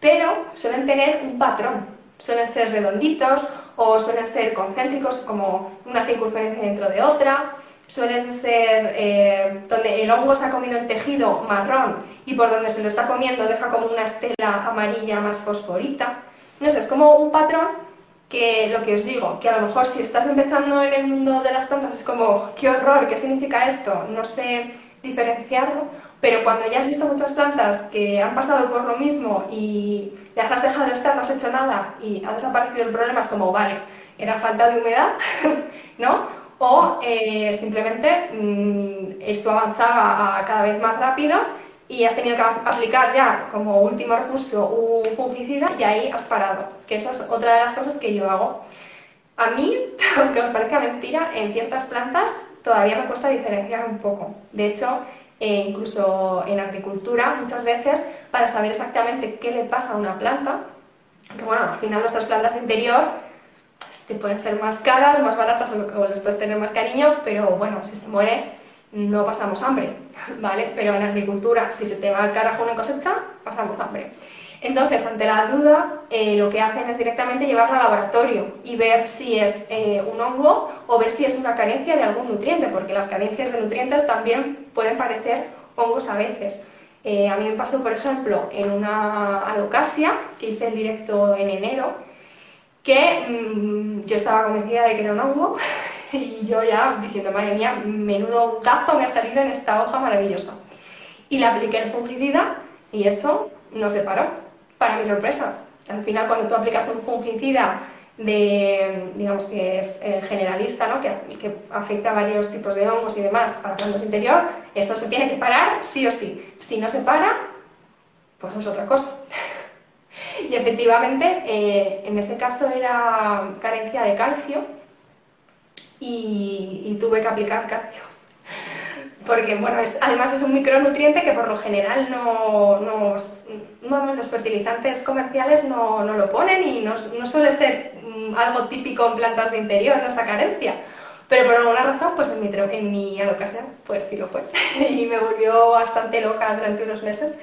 pero suelen tener un patrón, suelen ser redonditos o suelen ser concéntricos como una circunferencia dentro de otra, suelen ser eh, donde el hongo se ha comido el tejido marrón y por donde se lo está comiendo deja como una estela amarilla más fosforita. No sé, es como un patrón que lo que os digo, que a lo mejor si estás empezando en el mundo de las plantas es como, qué horror, ¿qué significa esto? No sé diferenciarlo, pero cuando ya has visto muchas plantas que han pasado por lo mismo y las has dejado estar, no has hecho nada y ha desaparecido el problema, es como, vale, era falta de humedad, ¿no? O eh, simplemente mm, esto avanzaba cada vez más rápido y has tenido que aplicar ya como último recurso un fungicida y ahí has parado, que eso es otra de las cosas que yo hago. A mí, aunque os parezca mentira, en ciertas plantas todavía me cuesta diferenciar un poco. De hecho, e incluso en agricultura muchas veces para saber exactamente qué le pasa a una planta, que bueno, al final nuestras plantas de interior este, pueden ser más caras, más baratas o les puedes tener más cariño, pero bueno, si se muere no pasamos hambre, ¿vale? Pero en agricultura, si se te va al carajo una cosecha, pasamos hambre. Entonces, ante la duda, eh, lo que hacen es directamente llevarlo al laboratorio y ver si es eh, un hongo o ver si es una carencia de algún nutriente, porque las carencias de nutrientes también pueden parecer hongos a veces. Eh, a mí me pasó, por ejemplo, en una alocasia que hice en directo en enero, que mm, yo estaba convencida de que era un hongo Y yo ya diciendo, madre mía, menudo cazo me ha salido en esta hoja maravillosa. Y le apliqué el fungicida y eso no se paró, para mi sorpresa. Al final, cuando tú aplicas un fungicida de, digamos que es eh, generalista, ¿no? que, que, afecta a varios tipos de hongos y demás para plantas interior, eso se tiene que parar sí o sí. Si no se para, pues es otra cosa. y efectivamente, eh, en este caso era carencia de calcio y, y tuve que aplicar calcio porque bueno, es, además es un micronutriente que por lo general no, no, los fertilizantes comerciales no, no, lo ponen y no, no suele ser mm, algo típico en plantas de interior, esa carencia. Pero por alguna razón, pues en mi, en mi alocasia, pues sí lo fue. y me volvió bastante loca durante unos meses.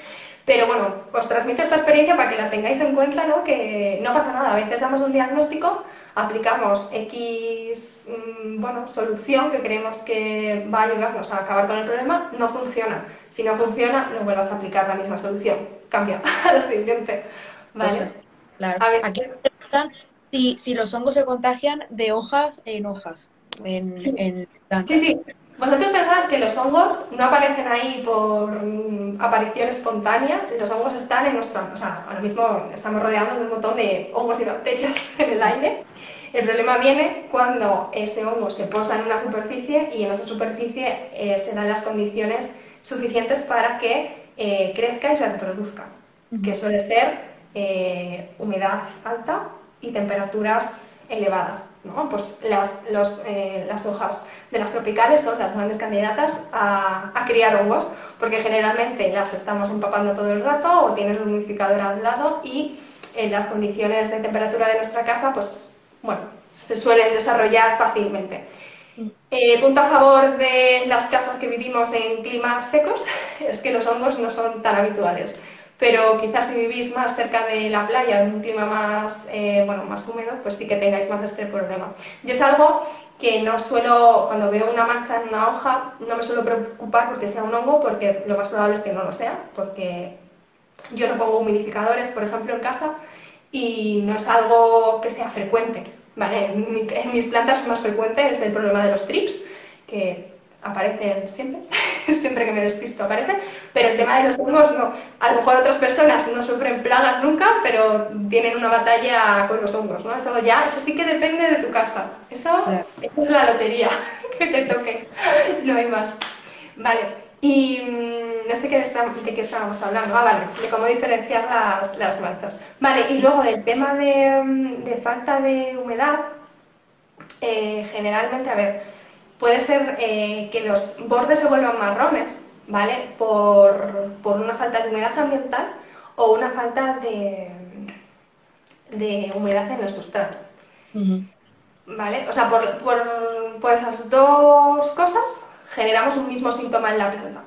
Pero bueno, os transmito esta experiencia para que la tengáis en cuenta, ¿no? Que no pasa nada. A veces damos un diagnóstico, aplicamos X, mm, bueno, solución que creemos que va a ayudarnos a acabar con el problema, no funciona. Si no funciona, no vuelvas a aplicar la misma solución. Cambia a la siguiente. ¿Vale? claro. Aquí preguntan si, si, los hongos se contagian de hojas en hojas. En, sí. en sí, sí, vosotros pensad que los hongos no aparecen ahí por mm, aparición espontánea, los hongos están en nuestra, o sea, ahora mismo estamos rodeados de un montón de hongos y bacterias en el aire. El problema viene cuando ese hongo se posa en una superficie y en esa superficie eh, se dan las condiciones suficientes para que eh, crezca y se reproduzca, que suele ser eh, humedad alta y temperaturas elevadas. ¿no? Pues las, eh, las, hojas de las tropicales son las grandes candidatas a, criar hongos, porque generalmente las estamos empapando todo el rato o tienes un humidificador al lado y en las condiciones de temperatura de nuestra casa, pues bueno, se suelen desarrollar fácilmente. Mm. Eh, punto a favor de las casas que vivimos en climas secos es que los hongos no son tan habituales pero quizás si vivís más cerca de la playa, en un clima más, eh, bueno, más húmedo, pues sí que tengáis más este problema. Yo es algo que no suelo, cuando veo una mancha en una hoja, no me suelo preocupar porque sea un hongo, porque lo más probable es que no lo sea, porque yo no pongo humidificadores, por ejemplo, en casa, y no es algo que sea frecuente, ¿vale? En, mis plantas más frecuente es el problema de los trips, que aparecen siempre, siempre que me despisto aparecen, pero el tema de los hongos no. A lo mejor otras personas no sufren plagas nunca, pero tienen una batalla con los hongos, ¿no? Eso ya, eso sí que depende de tu casa. Eso, es la lotería que te toque, no hay más. Vale, y mm, no sé qué de, qué estábamos hablando. Ah, vale, de cómo diferenciar las, las manchas. Vale, y luego el tema de, mm, de falta de humedad, eh, generalmente, a ver, puede ser eh, que los bordes se vuelvan marrones, ¿vale? Por, una falta de humedad ambiental o una falta de, de humedad en el sustrato. ¿Vale? O sea, por, esas dos cosas generamos un mismo síntoma en la planta.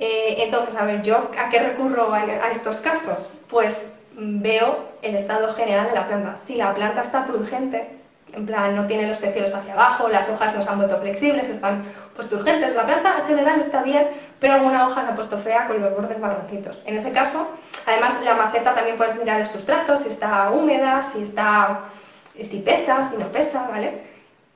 Eh, entonces, a ver, ¿yo a qué recurro a, estos casos? Pues veo el estado general de la planta. Si la planta está turgente, en plan no tiene los peciolos hacia abajo, las hojas no se han vuelto flexibles, están pues turgentes. La planta en general está bien, pero alguna hoja se ha puesto fea con los bordes marroncitos. En ese caso, además la maceta también puedes mirar el sustrato, si está húmeda, si está si pesa, si no pesa, ¿vale?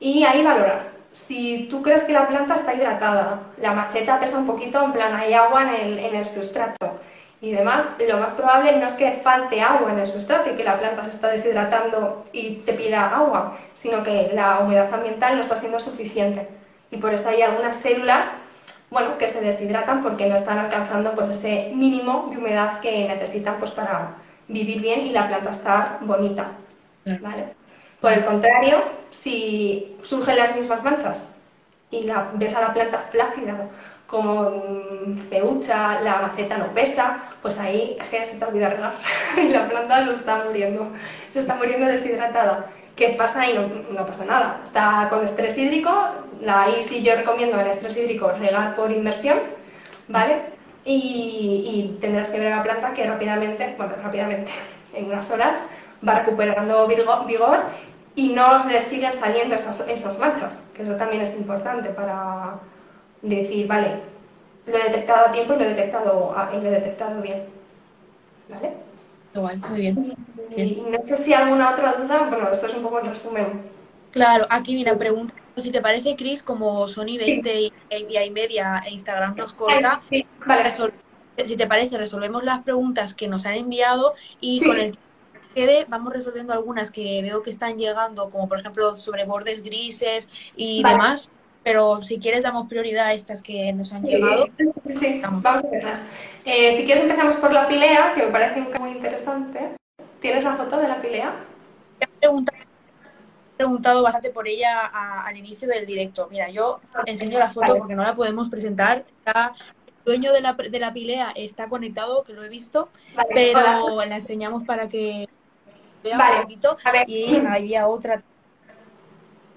Y ahí valorar. Si tú crees que la planta está hidratada, la maceta pesa un poquito, en plan hay agua en el, en el sustrato y demás, lo más probable no es que falte agua en el sustrato y que la planta se está deshidratando y te pida agua, sino que la humedad ambiental no está siendo suficiente. Y por eso hay algunas células bueno, que se deshidratan porque no están alcanzando pues, ese mínimo de humedad que necesitan pues, para vivir bien y la planta estar bonita. ¿vale? Por el contrario, si surgen las mismas manchas y la, ves a la planta flácida como feucha, la maceta no pesa, pues ahí es que se te olvida regar y la planta se está muriendo, se está muriendo deshidratada. ¿Qué pasa ahí? No, pasa nada. Está con estrés hídrico, ahí sí yo recomiendo en estrés hídrico regar por inmersión, ¿vale? Y, y tendrás que ver a la planta que rápidamente, bueno, rápidamente, en unas horas, va recuperando vigor y no le siguen saliendo esas, esas manchas, que eso también es importante para decir, vale, lo he detectado a tiempo y lo he detectado, y lo he detectado bien. ¿Vale? Igual, muy bien. no sé si alguna otra duda, bueno, esto es un poco el resumen. Claro, aquí viene pregunta si te parece, Chris, como Sony 20 y, y, media e Instagram nos corta, vale. si te parece, resolvemos las preguntas que nos han enviado y con el quede vamos resolviendo algunas que veo que están llegando, como por ejemplo sobre bordes grises y demás. Pero si quieres damos prioridad a estas que nos han llegado. Sí, sí, vamos a verlas. Eh, si quieres empezamos por la pilea, que me parece muy interesante. ¿Tienes la foto de la pilea? He preguntado, preguntado bastante por ella al inicio del directo. Mira, yo enseño la foto porque no la podemos presentar. el dueño de la, de la pilea está conectado, que lo he visto, pero la enseñamos para que vea un poquito. Y había otra,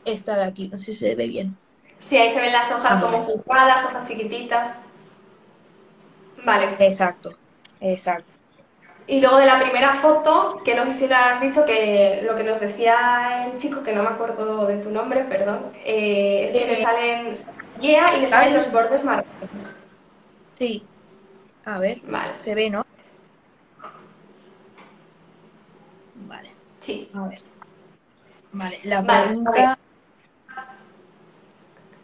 esta de aquí, no sé si se ve bien. Sí, ahí se ven las hojas ah, como curvadas, hojas chiquititas. Vale. Exacto, exacto. Y luego de la primera foto, que no sé si lo has dicho, que lo que nos decía el chico, que no me acuerdo de tu nombre, perdón, eh, es que le eh, salen yeah, y le salen los bordes marrones. Sí. A ver, vale. se ve, ¿no? Vale. Sí. A ver. Vale, la pregunta...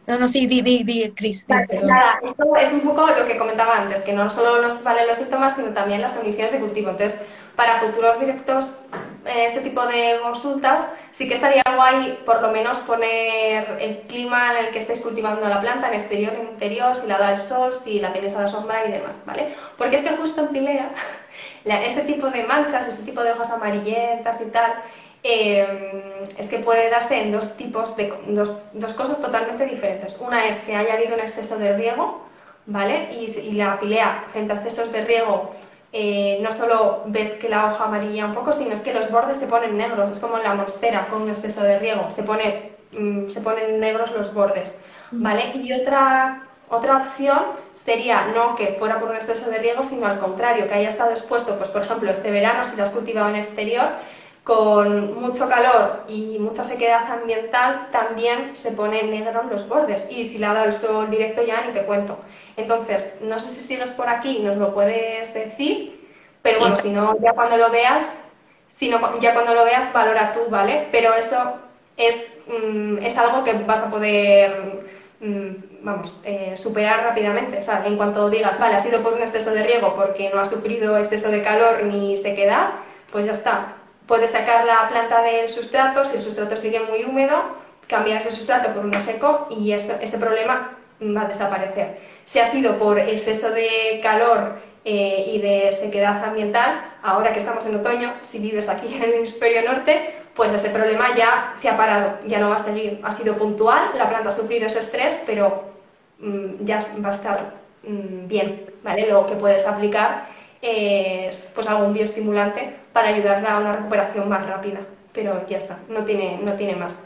No, no, sí, di, di, di Cris. nada, esto es un poco lo que comentaba antes, que no solo nos valen los síntomas, sino también las condiciones de cultivo. Entonces, para futuros directos, eh, este tipo de consultas, sí que estaría guay por lo menos poner el clima en el que estáis cultivando la planta, en exterior, en interior, si la da el sol, si la tenéis a la sombra y demás, ¿vale? Porque es que justo en Pilea, ese tipo de manchas, ese tipo de hojas amarillentas y tal, Em, es que puede darse en dos tipos de dos, cosas totalmente diferentes. Una es que haya habido un exceso de riego, ¿vale? Y, la pilea frente a excesos de riego eh, no solo ves que la hoja amarilla un poco, sino es que los bordes se ponen negros, es como en la monstera con un exceso de riego, se, pone, mm, se ponen negros los bordes, ¿vale? Y otra, otra opción sería no que fuera por un exceso de riego, sino al contrario, que haya estado expuesto, pues por ejemplo, este verano si lo has cultivado en exterior, con mucho calor y mucha sequedad ambiental, también se ponen negros los bordes. Y si le ha dado el sol directo ya ni te cuento. Entonces, no sé si sigues por aquí nos lo puedes decir, pero bueno, si no, ya cuando lo veas, si ya cuando lo veas, valora tú, ¿vale? Pero eso es, mm, es algo que vas a poder, mm, vamos, eh, superar rápidamente. O sea, en cuanto digas, vale, ha sido por un exceso de riego porque no ha sufrido exceso de calor ni sequedad, pues ya está Puedes sacar la planta del sustrato, si el sustrato sigue muy húmedo, cambiar ese sustrato por uno seco y ese, problema va a desaparecer. Si ha sido por exceso de calor eh, y de sequedad ambiental, ahora que estamos en otoño, si vives aquí en el hemisferio norte, pues ese problema ya se ha parado, ya no va a seguir. Ha sido puntual, la planta ha sufrido ese estrés, pero mm, ya va a estar mm, bien, ¿vale? Lo que puedes aplicar es pues algún bioestimulante para ayudarla a una recuperación más rápida. Pero ya está, no tiene, no tiene más.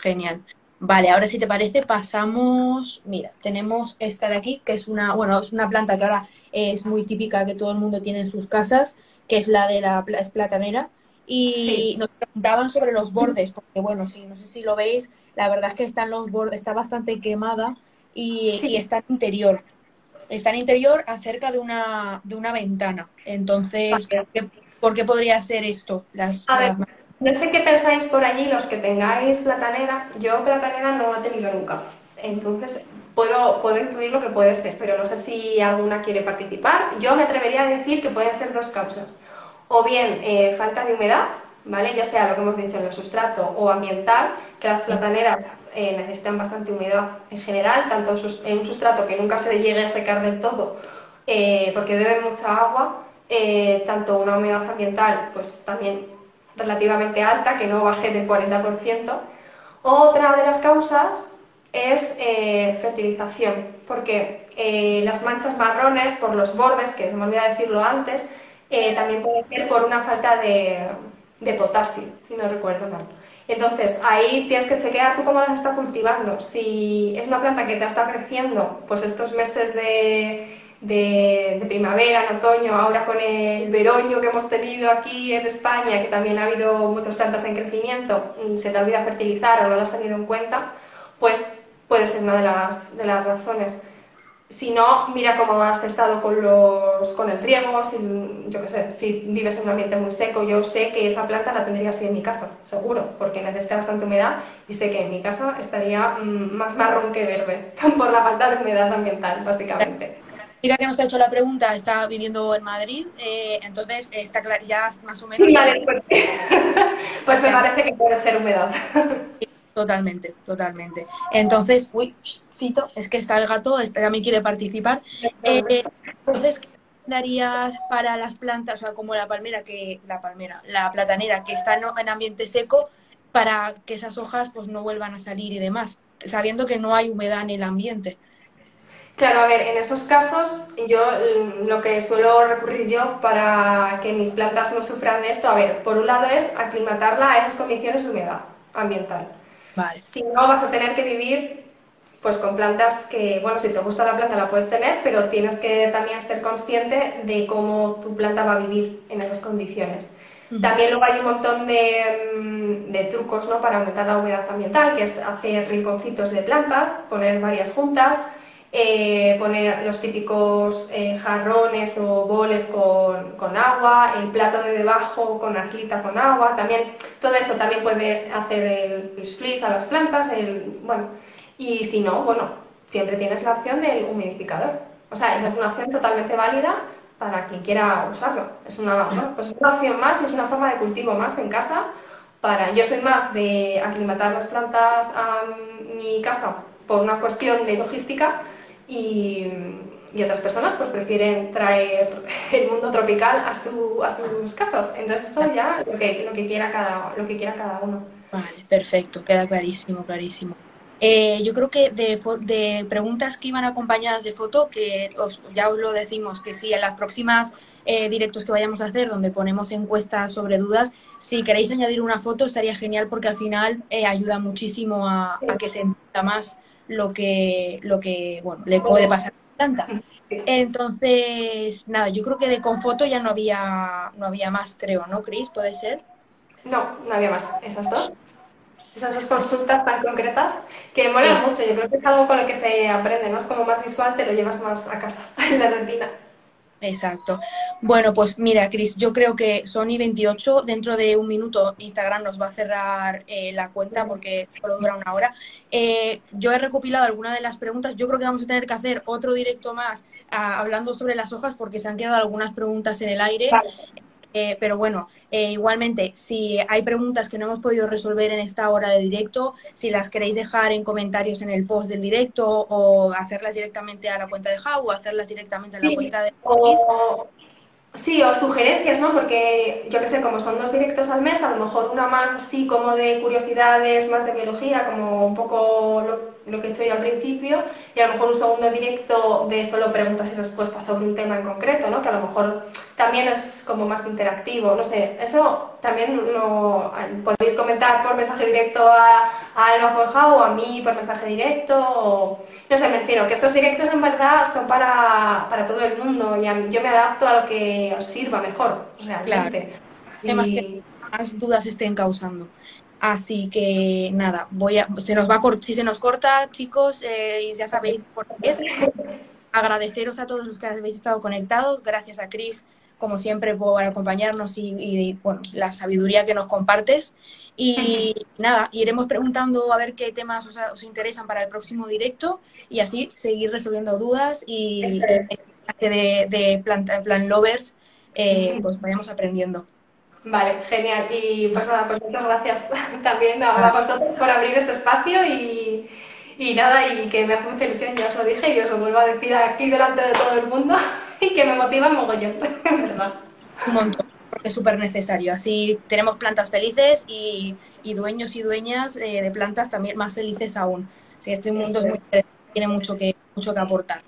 Genial. Vale, ahora si te parece pasamos, mira, tenemos esta de aquí, que es una, bueno, es una planta que ahora es muy típica que todo el mundo tiene en sus casas, que es la de la platanera. Y nos preguntaban sobre los bordes, porque bueno, si no sé si lo veis, la verdad es que están los bordes, está bastante quemada y, y está en interior está en interior acerca de una, de una ventana. Entonces, ¿por qué, podría ser esto? Las, a ver, no sé qué pensáis por allí los que tengáis platanera. Yo platanera no he tenido nunca. Entonces, puedo, puedo intuir lo que puede ser, pero no sé si alguna quiere participar. Yo me atrevería a decir que pueden ser dos causas. O bien eh, falta de humedad, ¿vale? Ya sea lo que hemos dicho en el sustrato o ambiental, que las plataneras eh, necesitan bastante humedad en general, tanto en un sustrato que nunca se llegue a secar del todo, eh, porque beben mucha agua, eh, tanto una humedad ambiental, pues también relativamente alta, que no baje del 40%. Otra de las causas es fertilización, porque las manchas marrones por los bordes, que se me olvidó decirlo antes, también puede ser por una falta de, de potasio, si no recuerdo mal. Entonces, ahí tienes que chequear tú cómo las estás cultivando. Si es una planta que te está creciendo, pues estos meses de, de, primavera, en otoño, ahora con el veroño que hemos tenido aquí en España, que también ha habido muchas plantas en crecimiento, mm, se te olvida fertilizar o no lo has tenido en cuenta, pues puede ser una de las, de las razones. Si no, mira cómo has estado con, los, con el riego, si, yo qué sé, si vives en un ambiente muy seco, yo sé que esa planta la tendría así en mi casa, seguro, porque necesita bastante humedad y sé que en mi casa estaría mm, más marrón que verde, por la falta de humedad ambiental, básicamente. Chica que nos ha hecho la pregunta está viviendo en Madrid, eh, entonces está claro, ya más o menos... Vale, pues, pues me parece que puede ser humedad. Totalmente, totalmente. Entonces, uy, Cito, es que está el gato, este también quiere participar. Eh, entonces, ¿qué darías para las plantas, o sea, como la palmera, que la palmera, la platanera, que está en ambiente seco, para que esas hojas pues no vuelvan a salir y demás, sabiendo que no hay humedad en el ambiente? Claro, a ver, en esos casos yo lo que suelo recurrir yo para que mis plantas no sufran de esto, a ver, por un lado es aclimatarla a esas condiciones de humedad ambiental. Si no, vas a tener que vivir pues con plantas que, bueno, si te gusta la planta la puedes tener, pero tienes que también ser consciente de cómo tu planta va a vivir en esas condiciones. También luego hay un montón de, mm, de, trucos ¿no? para aumentar la humedad ambiental, que es hacer rinconcitos de plantas, poner varias juntas, eh, poner los típicos eh, jarrones o boles con, agua, el plato de debajo con arclita con agua, también todo eso también puedes hacer el fish fleece a las plantas, el, bueno, y si no, bueno, siempre tienes la opción del humidificador. O sea, es una opción totalmente válida para quien quiera usarlo. Es una, pues una opción más y es una forma de cultivo más en casa. Para, yo soy más de aclimatar las plantas a mi casa por una cuestión de logística, y, otras personas pues prefieren traer el mundo tropical a, su, a sus casas. Entonces eso ya lo que, lo que, quiera, cada, lo que quiera cada uno. Vale, perfecto, queda clarísimo, clarísimo. Eh, yo creo que de, de, preguntas que iban acompañadas de foto, que ya os lo decimos, que sí, en las próximas eh, directos que vayamos a hacer, donde ponemos encuestas sobre dudas, si queréis añadir una foto estaría genial porque al final eh, ayuda muchísimo a, a, que se entienda más lo que, lo que bueno, le puede pasar a la planta. Entonces, nada, yo creo que de con foto ya no había, no había más, creo, ¿no, Cris? ¿Puede ser? No, no había más. Esas dos. Esas dos consultas tan concretas que molan mucho. Yo creo que es algo con lo que se aprende, ¿no? Es como más visual, te lo llevas más a casa, en la retina. Exacto. Bueno, pues mira, Cris, yo creo que Sony 28, dentro de un minuto Instagram nos va a cerrar eh, la cuenta porque solo dura una hora. Eh, yo he recopilado algunas de las preguntas. Yo creo que vamos a tener que hacer otro directo más ah, hablando sobre las hojas porque se han quedado algunas preguntas en el aire. Eh, pero bueno, eh, igualmente, si hay preguntas que no hemos podido resolver en esta hora de directo, si las queréis dejar en comentarios en el post del directo o hacerlas directamente a la cuenta de How o hacerlas directamente a la cuenta de... Sí, o sugerencias, ¿no? Porque yo que sé, como son dos directos al mes, a lo mejor una más así como de curiosidades, más de biología, como un poco lo, que he hecho yo al principio, y a lo mejor un segundo directo de solo preguntas y respuestas sobre un tema en concreto, ¿no? Que a lo mejor también es como más interactivo, no sé, eso también lo podéis comentar por mensaje directo a, a Alma Forja o a mí por mensaje directo, o, no sé, me refiero que estos directos en verdad son para, para todo el mundo y yo me adapto a lo que os sirva mejor, realmente. Claro. que más dudas estén causando. Así que nada, voy a, se nos va si se nos corta, chicos, eh, ya sabéis por qué es. Agradeceros a todos los que habéis estado conectados, gracias a Cris como siempre, por acompañarnos y, bueno, la sabiduría que nos compartes. Y nada, iremos preguntando a ver qué temas os, interesan para el próximo directo y así seguir resolviendo dudas y de, de plan, lovers, eh, pues vayamos aprendiendo. Vale, genial. Y pues nada, pues muchas gracias también a, vosotros por abrir este espacio y, y nada, y que me hace mucha ilusión, ya os lo dije y os lo vuelvo a decir aquí delante de todo el mundo. y que me motiva mogollón, ¿verdad? Un montón, porque es súper necesario. Así tenemos plantas felices y, y dueños y dueñas eh, de plantas también más felices aún. Sí, este mundo es muy interesante, tiene mucho que, mucho que aportar.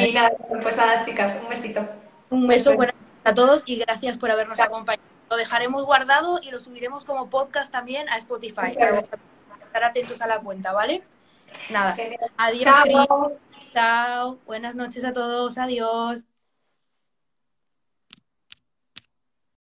Y nada, pues nada, chicas, un besito. Un beso bueno a todos y gracias por habernos acompañado. Lo dejaremos guardado y lo subiremos como podcast también a Spotify. estar atentos a la cuenta, ¿vale? Nada. Adiós, Chao. Chao, buenas noches a todos, adiós.